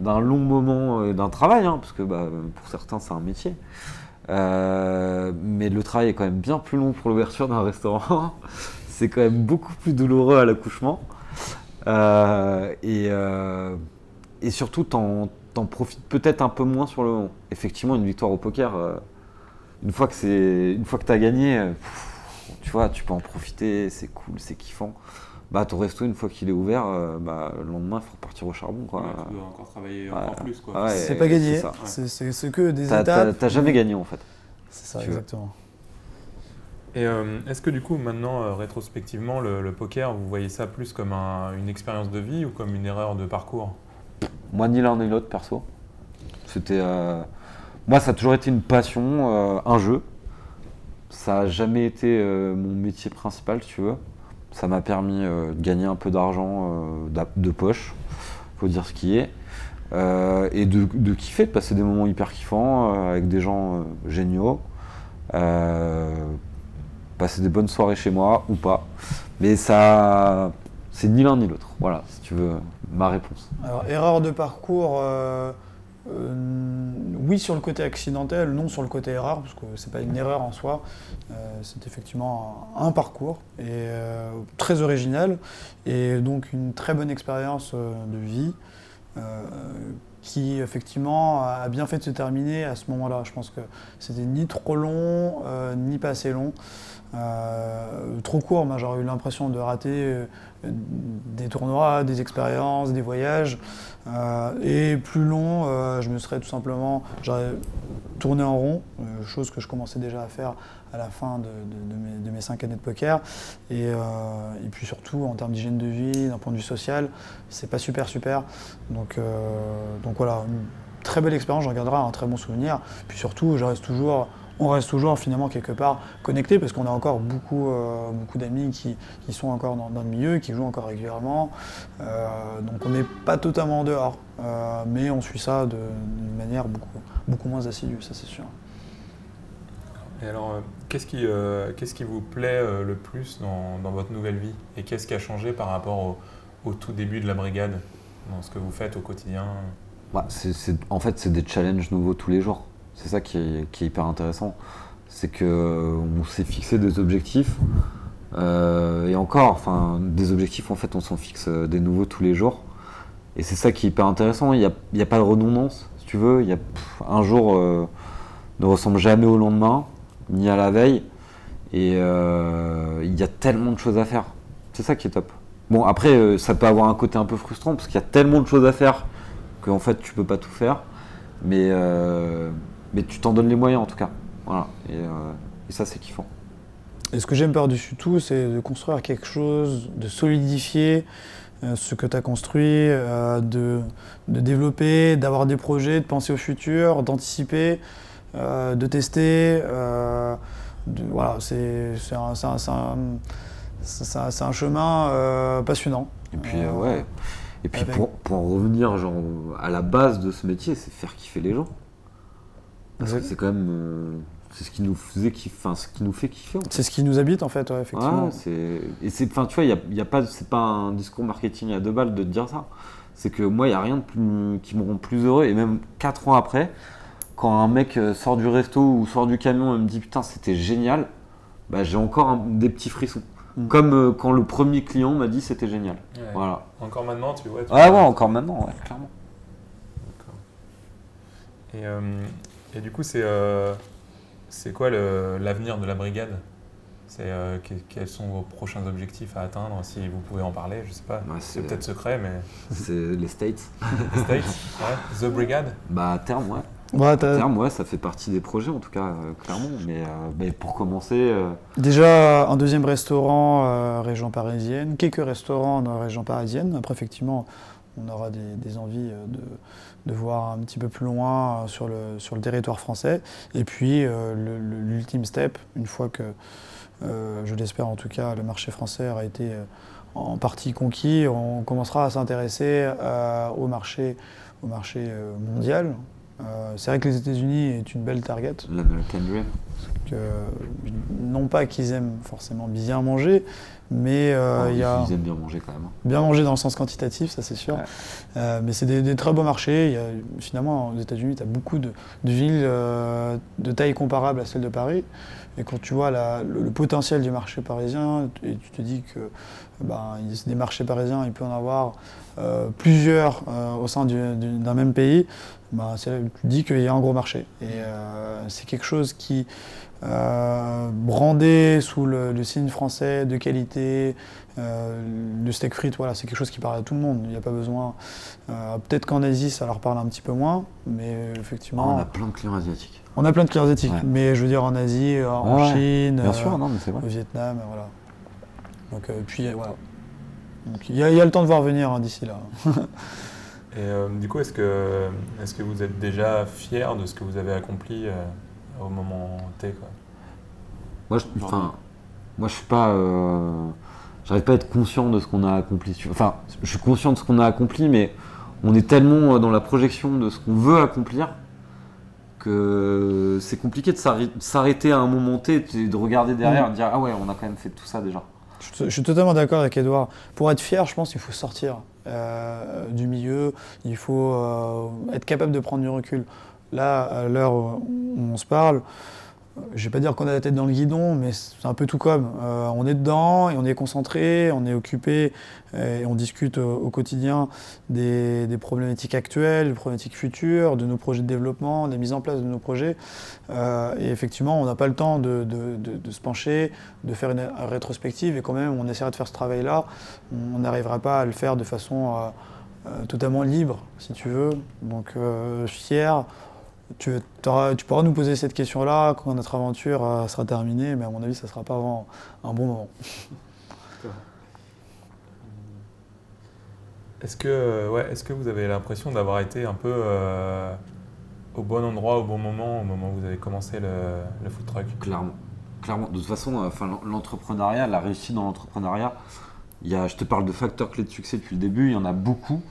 d'un long moment euh, d'un travail, hein, parce que bah, pour certains c'est un métier. Euh, mais le travail est quand même bien plus long pour l'ouverture d'un restaurant. *laughs* c'est quand même beaucoup plus douloureux à l'accouchement. Euh, et, euh, et surtout, t'en profites peut-être un peu moins sur le moment. Effectivement, une victoire au poker, une fois que c'est, une fois que t'as gagné, tu vois, tu peux en profiter, c'est cool, c'est kiffant. Bah, ton resto, une fois qu'il est ouvert, euh, bah, le lendemain, il faut repartir au charbon. Quoi. Ouais, tu dois encore travailler Ouais. encore plus. Quoi. Ouais, c'est pas gagné. c'est que des étapes. t'as jamais gagné en fait. C'est ça, veux. exactement. Et euh, est-ce que du coup, maintenant, euh, rétrospectivement, le, le poker, vous voyez ça plus comme un- une expérience de vie ou comme une erreur de parcours? Moi, ni l'un ni l'autre, perso. C'était. euh, Moi, ça a toujours été une passion, euh, un jeu. Ça a jamais été euh, mon métier principal, si tu veux. Ça m'a permis euh, de gagner un peu d'argent euh, de poche, faut dire ce qui est. Euh, et de, kiffer, de passer des moments hyper kiffants avec des gens géniaux. Passer des bonnes soirées chez moi ou pas. Mais ça. C'est ni l'un ni l'autre. Voilà, si tu veux, ma réponse. Alors, erreur de parcours, euh, oui sur le côté accidentel, non sur le côté erreur, parce que c'est pas une erreur en soi. Euh, c'est effectivement un, parcours et euh, très original et donc une très bonne expérience de vie qui effectivement a bien fait de se terminer à ce moment-là. Je pense que c'était ni trop long ni pas assez long. Trop court, moi j'aurais eu l'impression de rater des tournois, des expériences, des voyages. Euh, et plus long, euh, je me serais tout simplement tourné en rond, euh, chose que je commençais déjà à faire à la fin de, mes, cinq années de poker. Et, puis surtout en termes d'hygiène de vie, d'un point de vue social, c'est pas super super. Donc, donc voilà, une très belle expérience, j'en garderai un très bon souvenir. Puis surtout, je reste toujours, on reste toujours finalement quelque part connecté parce qu'on a encore beaucoup, euh, beaucoup d'amis qui, qui sont encore dans, dans le milieu, qui jouent encore régulièrement. Euh, donc on n'est pas totalement en dehors, euh, mais on suit ça d'une manière beaucoup, beaucoup moins assidue, ça c'est sûr. Et alors, qu'est-ce qui, euh, qu'est-ce qui vous plaît euh, le plus dans, dans votre nouvelle vie? Et qu'est-ce qui a changé par rapport au, au tout début de la brigade Dans ce que vous faites au quotidien? Bah, c'est- c'est- en fait, c'est des challenges nouveaux tous les jours. C'est ça qui est, hyper intéressant. C'est que euh, s'est fixé des objectifs. euh, et encore, enfin, des objectifs, en fait, on s'en fixe euh, des nouveaux tous les jours. Et c'est ça qui est hyper intéressant. Il n'y a, pas de redondance, si tu veux. Il y a, un jour ne ressemble jamais au lendemain, ni à la veille. Et il y a tellement de choses à faire. C'est ça qui est top. Bon, après, ça peut avoir un côté un peu frustrant parce qu'il y a tellement de choses à faire qu'en fait tu peux pas tout faire, mais, mais tu t'en donnes les moyens en tout cas. Voilà. Et, euh, et ça c'est kiffant. Et ce que j'aime par-dessus tout, c'est de construire quelque chose, de solidifier euh, ce que tu as construit, euh, de, de développer, d'avoir des projets, de penser au futur, d'anticiper, de tester. de- voilà, c'est un, chemin passionnant. Et puis ouais. Et puis avec- pour, pour en revenir genre à la base de ce métier, c'est faire kiffer les gens. Parce que c'est quand même euh, c'est ce qui nous faisait kiffer, enfin ce qui nous fait kiffer. en fait. C'est ce qui nous habite en fait, ouais, effectivement. Ouais, et c'est enfin tu vois, il y a, il y a pas c'est pas un discours marketing à deux balles de te dire ça. C'est que moi, il y a rien de plus qui me rend plus heureux et même quatre ans après quand un mec euh, sort du resto ou sort du camion et me dit putain, c'était génial, bah, j'ai encore un- des petits frissons. Mm. Comme euh, quand le premier client m'a dit c'était génial. Ouais. Voilà. Encore maintenant, tu vois tu- Ouais, ouais, encore maintenant, ouais, clairement. Et, euh, et du coup, c'est euh, c'est quoi l'avenir de la brigade? C'est, euh, que- Quels sont vos prochains objectifs à atteindre Si vous pouvez en parler, je sais pas. Ouais, c'est peut-être secret, mais C'est les States. States, ouais. The Brigade? Bah, à terme, ouais. Ouais, À terme, ouais, ça fait partie des projets, en tout cas, euh, clairement. Mais, euh, mais pour commencer, euh, Déjà un deuxième restaurant euh, région parisienne, quelques restaurants dans la région parisienne. Après, effectivement, on aura des, des envies euh, de, de voir un petit peu plus loin euh, sur le, territoire français. Et puis, euh, l'ultime step, une fois que euh, je l'espère en tout cas, le marché français aura été en partie conquis. On commencera à s'intéresser au marché, mondial. Euh, c'est vrai que les États-Unis est une belle target. L'American Dream. Que, non pas qu'ils aiment forcément bien manger, mais euh, Ah, il y a Ils aiment bien manger quand même. hein. bien manger dans le sens quantitatif, ça c'est sûr. Ouais. Euh, mais c'est des, des très beaux marchés. Il y a, finalement, aux États-Unis, tu as beaucoup de, de villes euh, de taille comparable à celle de Paris. Et quand tu vois la- le, le potentiel du marché parisien, et tu te dis que ben, des marchés parisiens, il peut en avoir euh, plusieurs euh, au sein du- du- d'un même pays, là où tu dis qu'il y a un gros marché. Et euh, c'est quelque chose qui, euh, brandé sous le, le signe français de qualité, euh, le steak frites, voilà, c'est quelque chose qui parle à tout le monde. Il n'y a pas besoin. Peut-être qu'en Asie, ça leur parle un petit peu moins, mais effectivement, on a plein de clients asiatiques. on a plein de clients asiatiques. Ouais. Mais je veux dire, en Asie, en Ouais, Chine, Bien sûr, non, mais c'est vrai. au Vietnam, voilà. Donc, puis voilà. Donc, il y, a- il y a le temps de voir venir hein, d'ici là. *laughs* Et euh, du coup, est-ce que, est que vous êtes déjà fier de ce que vous avez accompli euh, au moment T quoi? Moi, je, enfin, moi, je suis pas. euh, J'arrive pas à être conscient de ce qu'on a accompli. Enfin, je suis conscient de ce qu'on a accompli, mais on est tellement dans la projection de ce qu'on veut accomplir que c'est compliqué de s'arrêter à un moment T et de regarder derrière et de dire Ah ouais, on a quand même fait tout ça déjà. Je, je suis totalement d'accord avec Edouard. Pour être fier, je pense qu'il faut sortir euh, du milieu, il faut euh, être capable de prendre du recul. Là, à l'heure où on se parle, je vais pas dire qu'on a la tête dans le guidon, mais c'est un peu tout comme. Euh, on est dedans et on est concentré, on est occupé euh, et on discute au, quotidien des, problématiques actuelles, des problématiques futures, de nos projets de développement, des mises en place de nos projets. Euh, et effectivement, on n'a pas le temps de, se pencher, de faire une rétrospective et quand même on essaiera de faire ce travail-là. On n'arrivera pas à le faire de façon totalement libre, si tu veux. Donc fier. Tu, pourras nous poser cette question-là quand notre aventure euh, sera terminée, mais à mon avis, ça ne sera pas avant un bon moment. *laughs* Est-ce que, ouais, est-ce que vous avez l'impression d'avoir été un peu euh, au bon endroit, au bon moment, au moment où vous avez commencé le, le food truck? Clairement. Clairement. De toute façon, euh, enfin, l'entrepreneuriat, la réussite dans l'entrepreneuriat, il y a, je te parle de facteurs clés de succès depuis le début, il y en a beaucoup.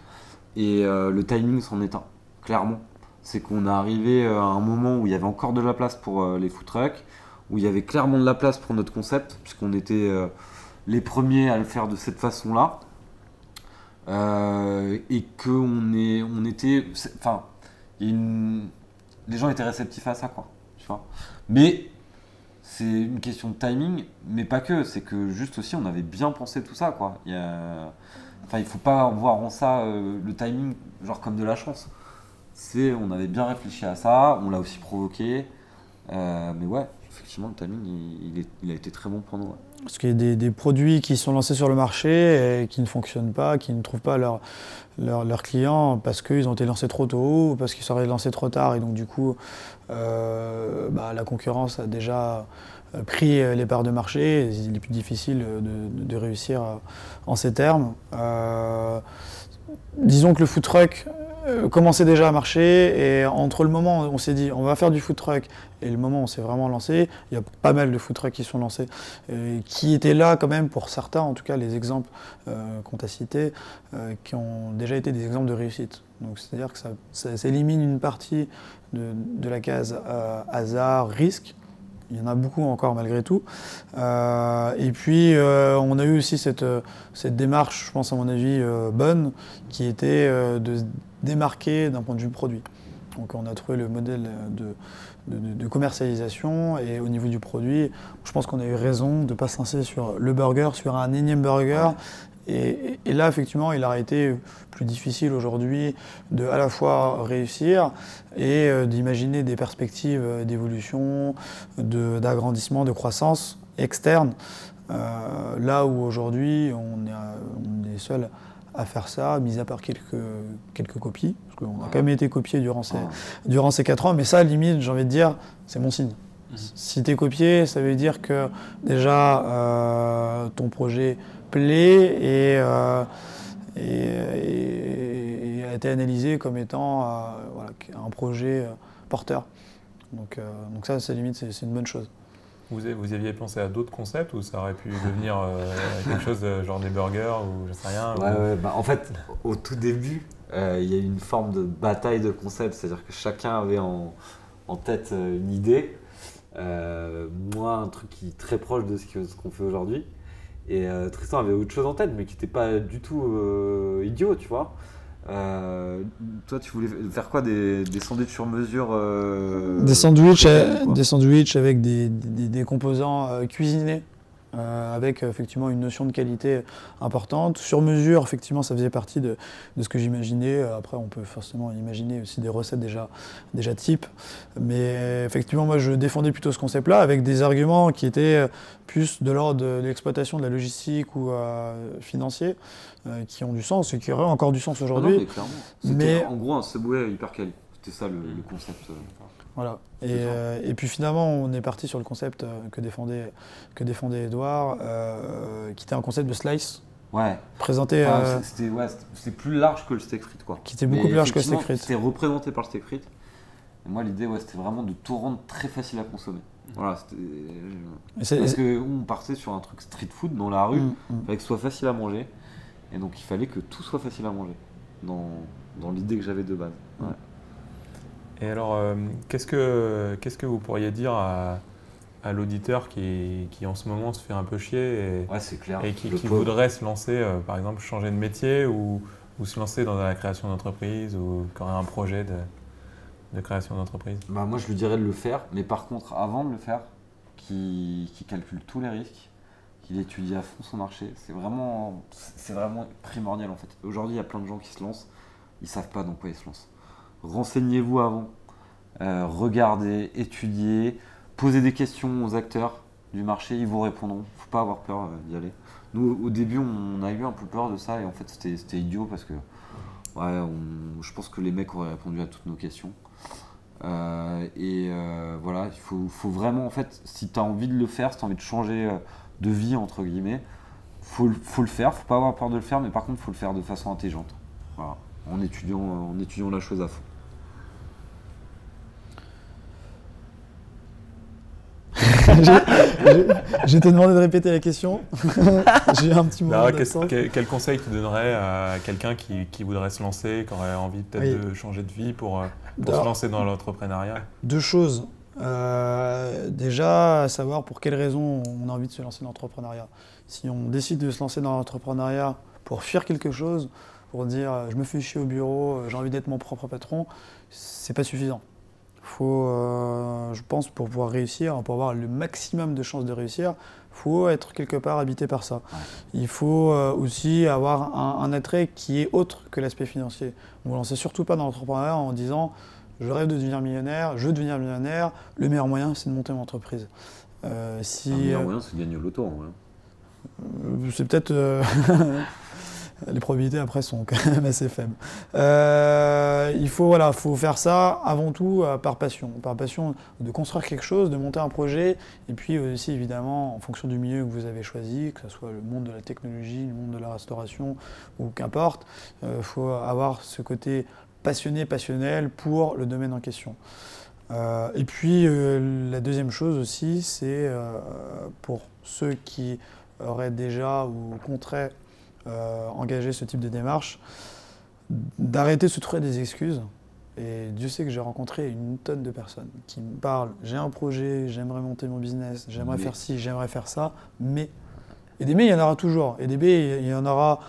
Et euh, le timing c'en est un, clairement. C'est qu'on est arrivé euh, à un moment où il y avait encore de la place pour euh, les food trucks, où il y avait clairement de la place pour notre concept, puisqu'on était euh, les premiers à le faire de cette façon-là. Et qu'on est, on était. Enfin, les gens étaient réceptifs à ça, quoi. Tu vois. Mais c'est une question de timing, mais pas que. C'est que juste aussi, on avait bien pensé tout ça, quoi. Il a... Il faut pas voir en ça le timing, genre comme de la chance. On avait bien réfléchi à ça, on l'a aussi provoqué. Euh, mais ouais, effectivement, le timing, il, a été très bon pour nous. Parce qu'il y a des, produits qui sont lancés sur le marché et qui ne fonctionnent pas, qui ne trouvent pas leurs leur, clients parce qu'ils ont été lancés trop tôt ou parce qu'ils seraient lancés trop tard. Et donc, du coup, euh, bah, la concurrence a déjà euh, pris les parts de marché. Il est plus difficile de, réussir en ces termes. Disons que le food truck euh, commençait déjà à marcher et entre le moment où on s'est dit on va faire du food truck et le moment où on s'est vraiment lancé, il y a pas mal de food trucks qui sont lancés euh, qui étaient là quand même pour certains, en tout cas les exemples euh, qu'on t'a cités, euh, qui ont déjà été des exemples de réussite. Donc c'est-à-dire que ça, élimine une partie de, la case hasard, risque. Il y en a beaucoup encore malgré tout. Et puis on a eu aussi cette, cette démarche, je pense à mon avis, bonne, qui était de démarquer d'un point de vue produit. Donc on a trouvé le modèle de, de- de- de commercialisation et au niveau du produit, je pense qu'on a eu raison de ne pas se lancer sur le burger, sur un énième burger. Et, et là, effectivement, il aurait été plus difficile aujourd'hui de à la fois réussir et euh, d'imaginer des perspectives d'évolution, d'agrandissement, de, croissance externe. Euh, là où aujourd'hui, on est, on est seul à faire ça, mis à part quelques, quelques copies, parce qu'on a quand même été copié durant ces, durant ces 4 ans, mais ça, limite, j'ai envie de dire, c'est mon signe. Si tu es copié, ça veut dire que déjà euh, ton projet plaît et, euh, et- et- et a été analysé comme étant euh, voilà, un projet porteur. Donc, donc ça, c'est limite, c'est une bonne chose. Vous, aviez pensé à d'autres concepts ou ça aurait pu devenir euh, quelque chose de genre des burgers ou je sais rien Ouais, ou- ouais, bah, en fait, au tout début, euh, il y a eu une forme de bataille de concepts, c'est-à-dire que chacun avait en, en tête euh, une idée. Euh, moi, un truc qui est très proche de ce qu'on fait aujourd'hui. Et Tristan avait autre chose en tête, mais qui n'était pas du tout idiot, tu vois. Euh, toi, tu voulais faire quoi Des, des sandwichs sur mesure euh, Des sandwichs, euh, des sandwichs avec des, des- des composants cuisinés, avec effectivement une notion de qualité importante. Sur mesure, effectivement, ça faisait partie de, de ce que j'imaginais. Après, on peut forcément imaginer aussi des recettes déjà, déjà types. Mais effectivement, moi, je défendais plutôt ce concept-là avec des arguments qui étaient plus de l'ordre de l'exploitation de la logistique ou financier, qui ont du sens et qui auraient encore du sens Ah aujourd'hui. C'était Mais- en gros un Subway hyper quali. C'était ça le, le concept. euh. Voilà. Et, euh, et puis finalement, on est parti sur le concept euh, que défendait, que défendait Edouard, euh, qui était un concept de slice, Ouais. présenté, Enfin, euh, c'était ouais, c'était- c'était plus large que le steak frites quoi. qui était beaucoup Mais plus large que le steak frites. C'était représenté par le steak frites. Et moi l'idée ouais, c'était vraiment de tout rendre très facile à consommer. Voilà, parce et- que on partait sur un truc street food dans la rue, Mm, mm. que ce soit facile à manger. Et donc il fallait que tout soit facile à manger dans, dans l'idée que j'avais de base. Ouais. Et alors, euh, qu'est-ce que qu'est-ce que vous pourriez dire à, à l'auditeur qui, qui en ce moment se fait un peu chier et, Ouais, c'est clair. et qui, qui voudrait se lancer, euh, par exemple, changer de métier ou, ou se lancer dans la création d'entreprise ou qui aurait un projet de, de création d'entreprise? Bah, moi, je lui dirais de le faire, mais par contre, avant de le faire, qu'il calcule tous les risques, qu'il étudie à fond son marché. C'est vraiment, primordial en fait. Aujourd'hui, il y a plein de gens qui se lancent, ils savent pas dans quoi ils se lancent. Renseignez-vous avant, euh, regardez, étudiez, posez des questions aux acteurs du marché, ils vous répondront. Faut pas avoir peur euh, d'y aller. Nous, au début, on a eu un peu peur de ça et en fait, c'était idiot parce que je pense que les mecs auraient répondu à toutes nos questions. Euh, et voilà, il faut, faut vraiment, en fait, si tu as envie de le faire, si tu as envie de changer de vie, entre guillemets, faut, le- faut le faire, faut pas avoir peur de le faire, mais par contre, faut le faire de façon intelligente. Voilà, en étudiant, en étudiant la chose à fond. *laughs* Je t'ai demandé de répéter la question. *laughs* J'ai eu un petit moment qu'est-ce- d'absence. quel, quel conseil tu donnerais à quelqu'un qui, qui voudrait se lancer, qui aurait envie peut-être Oui. de changer de vie pour, euh, pour se lancer dans l'entrepreneuriat? Deux choses. Euh, déjà, savoir pour quelles raisons on a envie de se lancer dans l'entrepreneuriat. Si on décide de se lancer dans l'entrepreneuriat pour fuir quelque chose, pour dire euh, je me fais chier au bureau, euh, j'ai envie d'être mon propre patron, c'est pas suffisant. Faut, euh, je pense, pour pouvoir réussir, pour avoir le maximum de chances de réussir, faut être quelque part habité par ça. Il faut euh, aussi avoir un, un attrait qui est autre que l'aspect financier. Vous ne lancez surtout pas dans l'entrepreneuriat en disant je rêve de devenir millionnaire, je veux devenir millionnaire, le meilleur moyen c'est de monter mon entreprise. Euh, si, Le meilleur euh, moyen, c'est de gagner au loto. hein. euh, C'est peut-être. euh, *laughs* les probabilités après sont quand même assez faibles. Il faut, voilà, faut faire ça avant tout par passion. Par passion de construire quelque chose, de monter un projet, et puis aussi évidemment en fonction du milieu que vous avez choisi, que ce soit le monde de la technologie, le monde de la restauration ou qu'importe, il faut avoir ce côté passionné, passionnel pour le domaine en question. Euh, et puis euh, la deuxième chose aussi, c'est euh, pour ceux qui auraient déjà ou compteraient engager ce type de démarche, d'arrêter de se trouver des excuses. Et Dieu sait que j'ai rencontré une tonne de personnes qui me parlent j'ai un projet, j'aimerais monter mon business, j'aimerais Mais- faire ci, j'aimerais faire ça, mais. Et des mais, il y en aura toujours. Et des mais, il y en aura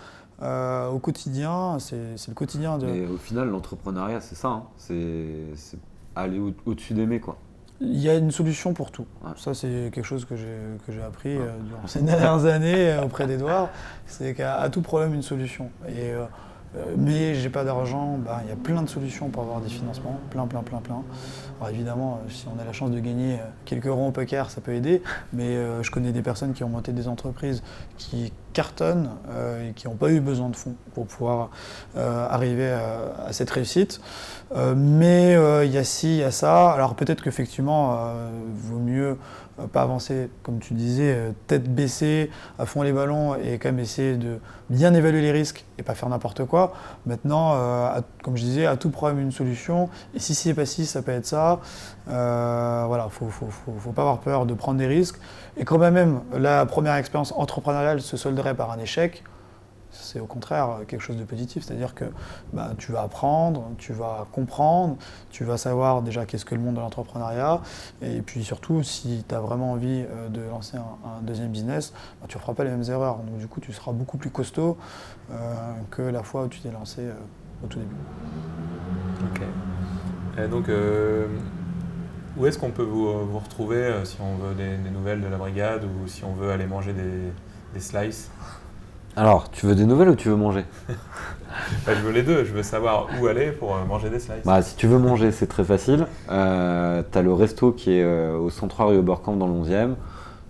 euh, au quotidien. C'est le quotidien de. Mais au final, l'entrepreneuriat, c'est ça. hein. C'est aller au- au-dessus d'aimer, quoi. Il y a une solution pour tout. Ouais. Ça, c'est quelque chose que j'ai appris euh, durant ces *laughs* dernières années euh, auprès d'Edouard. C'est qu'à tout problème, une solution. Et, euh, mais j'ai pas d'argent, bah, il y a plein de solutions pour avoir des financements. Plein, plein, plein, plein. Alors évidemment, si on a la chance de gagner quelques euros au poker, ça peut aider. Mais euh, je connais des personnes qui ont monté des entreprises qui cartonnent euh, et qui n'ont pas eu besoin de fonds pour pouvoir euh, arriver à, cette réussite. Euh, mais il y a ci, il y a ça. Alors peut-être qu'effectivement, euh, vaut mieux pas avancer, comme tu disais, tête baissée, à fond les ballons et quand même essayer de bien évaluer les risques et pas faire n'importe quoi. Maintenant, comme je disais, à tout problème une solution. Et si c'est pas ci, ça peut être ça. Euh, voilà, faut, faut, pas avoir peur de prendre des risques. Et quand même, la première expérience entrepreneuriale se par un échec. C'est au contraire quelque chose de positif, c'est-à-dire que bah, tu vas apprendre, tu vas comprendre, tu vas savoir déjà qu'est-ce que le monde de l'entrepreneuriat, et puis surtout, si tu as vraiment envie euh, de lancer un, deuxième business, bah, tu ne feras pas les mêmes erreurs. Donc du coup, tu seras beaucoup plus costaud euh, que la fois où tu t'es lancé euh, au tout début. Ok. Et donc, où est-ce qu'on peut vous, retrouver si on veut des nouvelles de la brigade ou si on veut aller manger des, des slices Alors, tu veux des nouvelles ou tu veux manger? Enfin, Je veux les deux, je veux savoir où aller pour euh, manger des slices. Bah, si tu veux manger, c'est très facile. Euh, T'as le resto qui est euh, au central rue Oberkamp dans le 11e.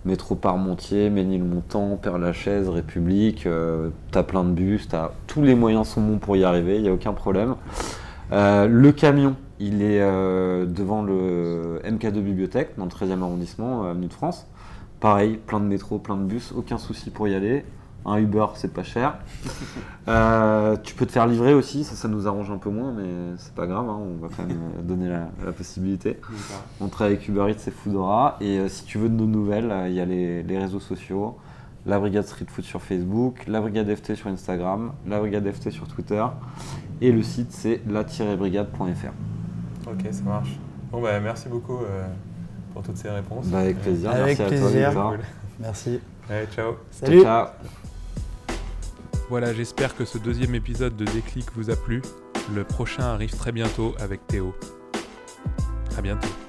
Métro Parmentier, Ménilmontant, Père-Lachaise, République. euh, t'as plein de bus, tous les moyens sont bons pour y arriver, il n'y a aucun problème. Le camion, il est devant le MK2 Bibliothèque, dans le 13e arrondissement, avenue de France. Pareil, plein de métro, plein de bus, aucun souci pour y aller. Un Uber, c'est pas cher. *laughs* Euh, tu peux te faire livrer aussi, ça, ça nous arrange un peu moins, mais c'est pas grave, hein, on va quand même euh, donner la, la possibilité. On travaille avec Uber Eats et Foodora. Et euh, si tu veux de nos nouvelles, il y a les, les réseaux sociaux. La Brigade Street Food sur Facebook, la Brigade FT sur Instagram, la Brigade FT sur Twitter. Et le site, c'est la-brigade.fr. Ok, ça marche. Bon, bah, merci beaucoup euh, pour toutes ces réponses. Bah, avec plaisir. Avec Merci à plaisir. toi, Cool. Merci. Allez, ciao. Salut. Ciao, ciao. Voilà, j'espère que ce deuxième épisode de Déclic vous a plu. Le prochain arrive très bientôt avec Théo. À bientôt.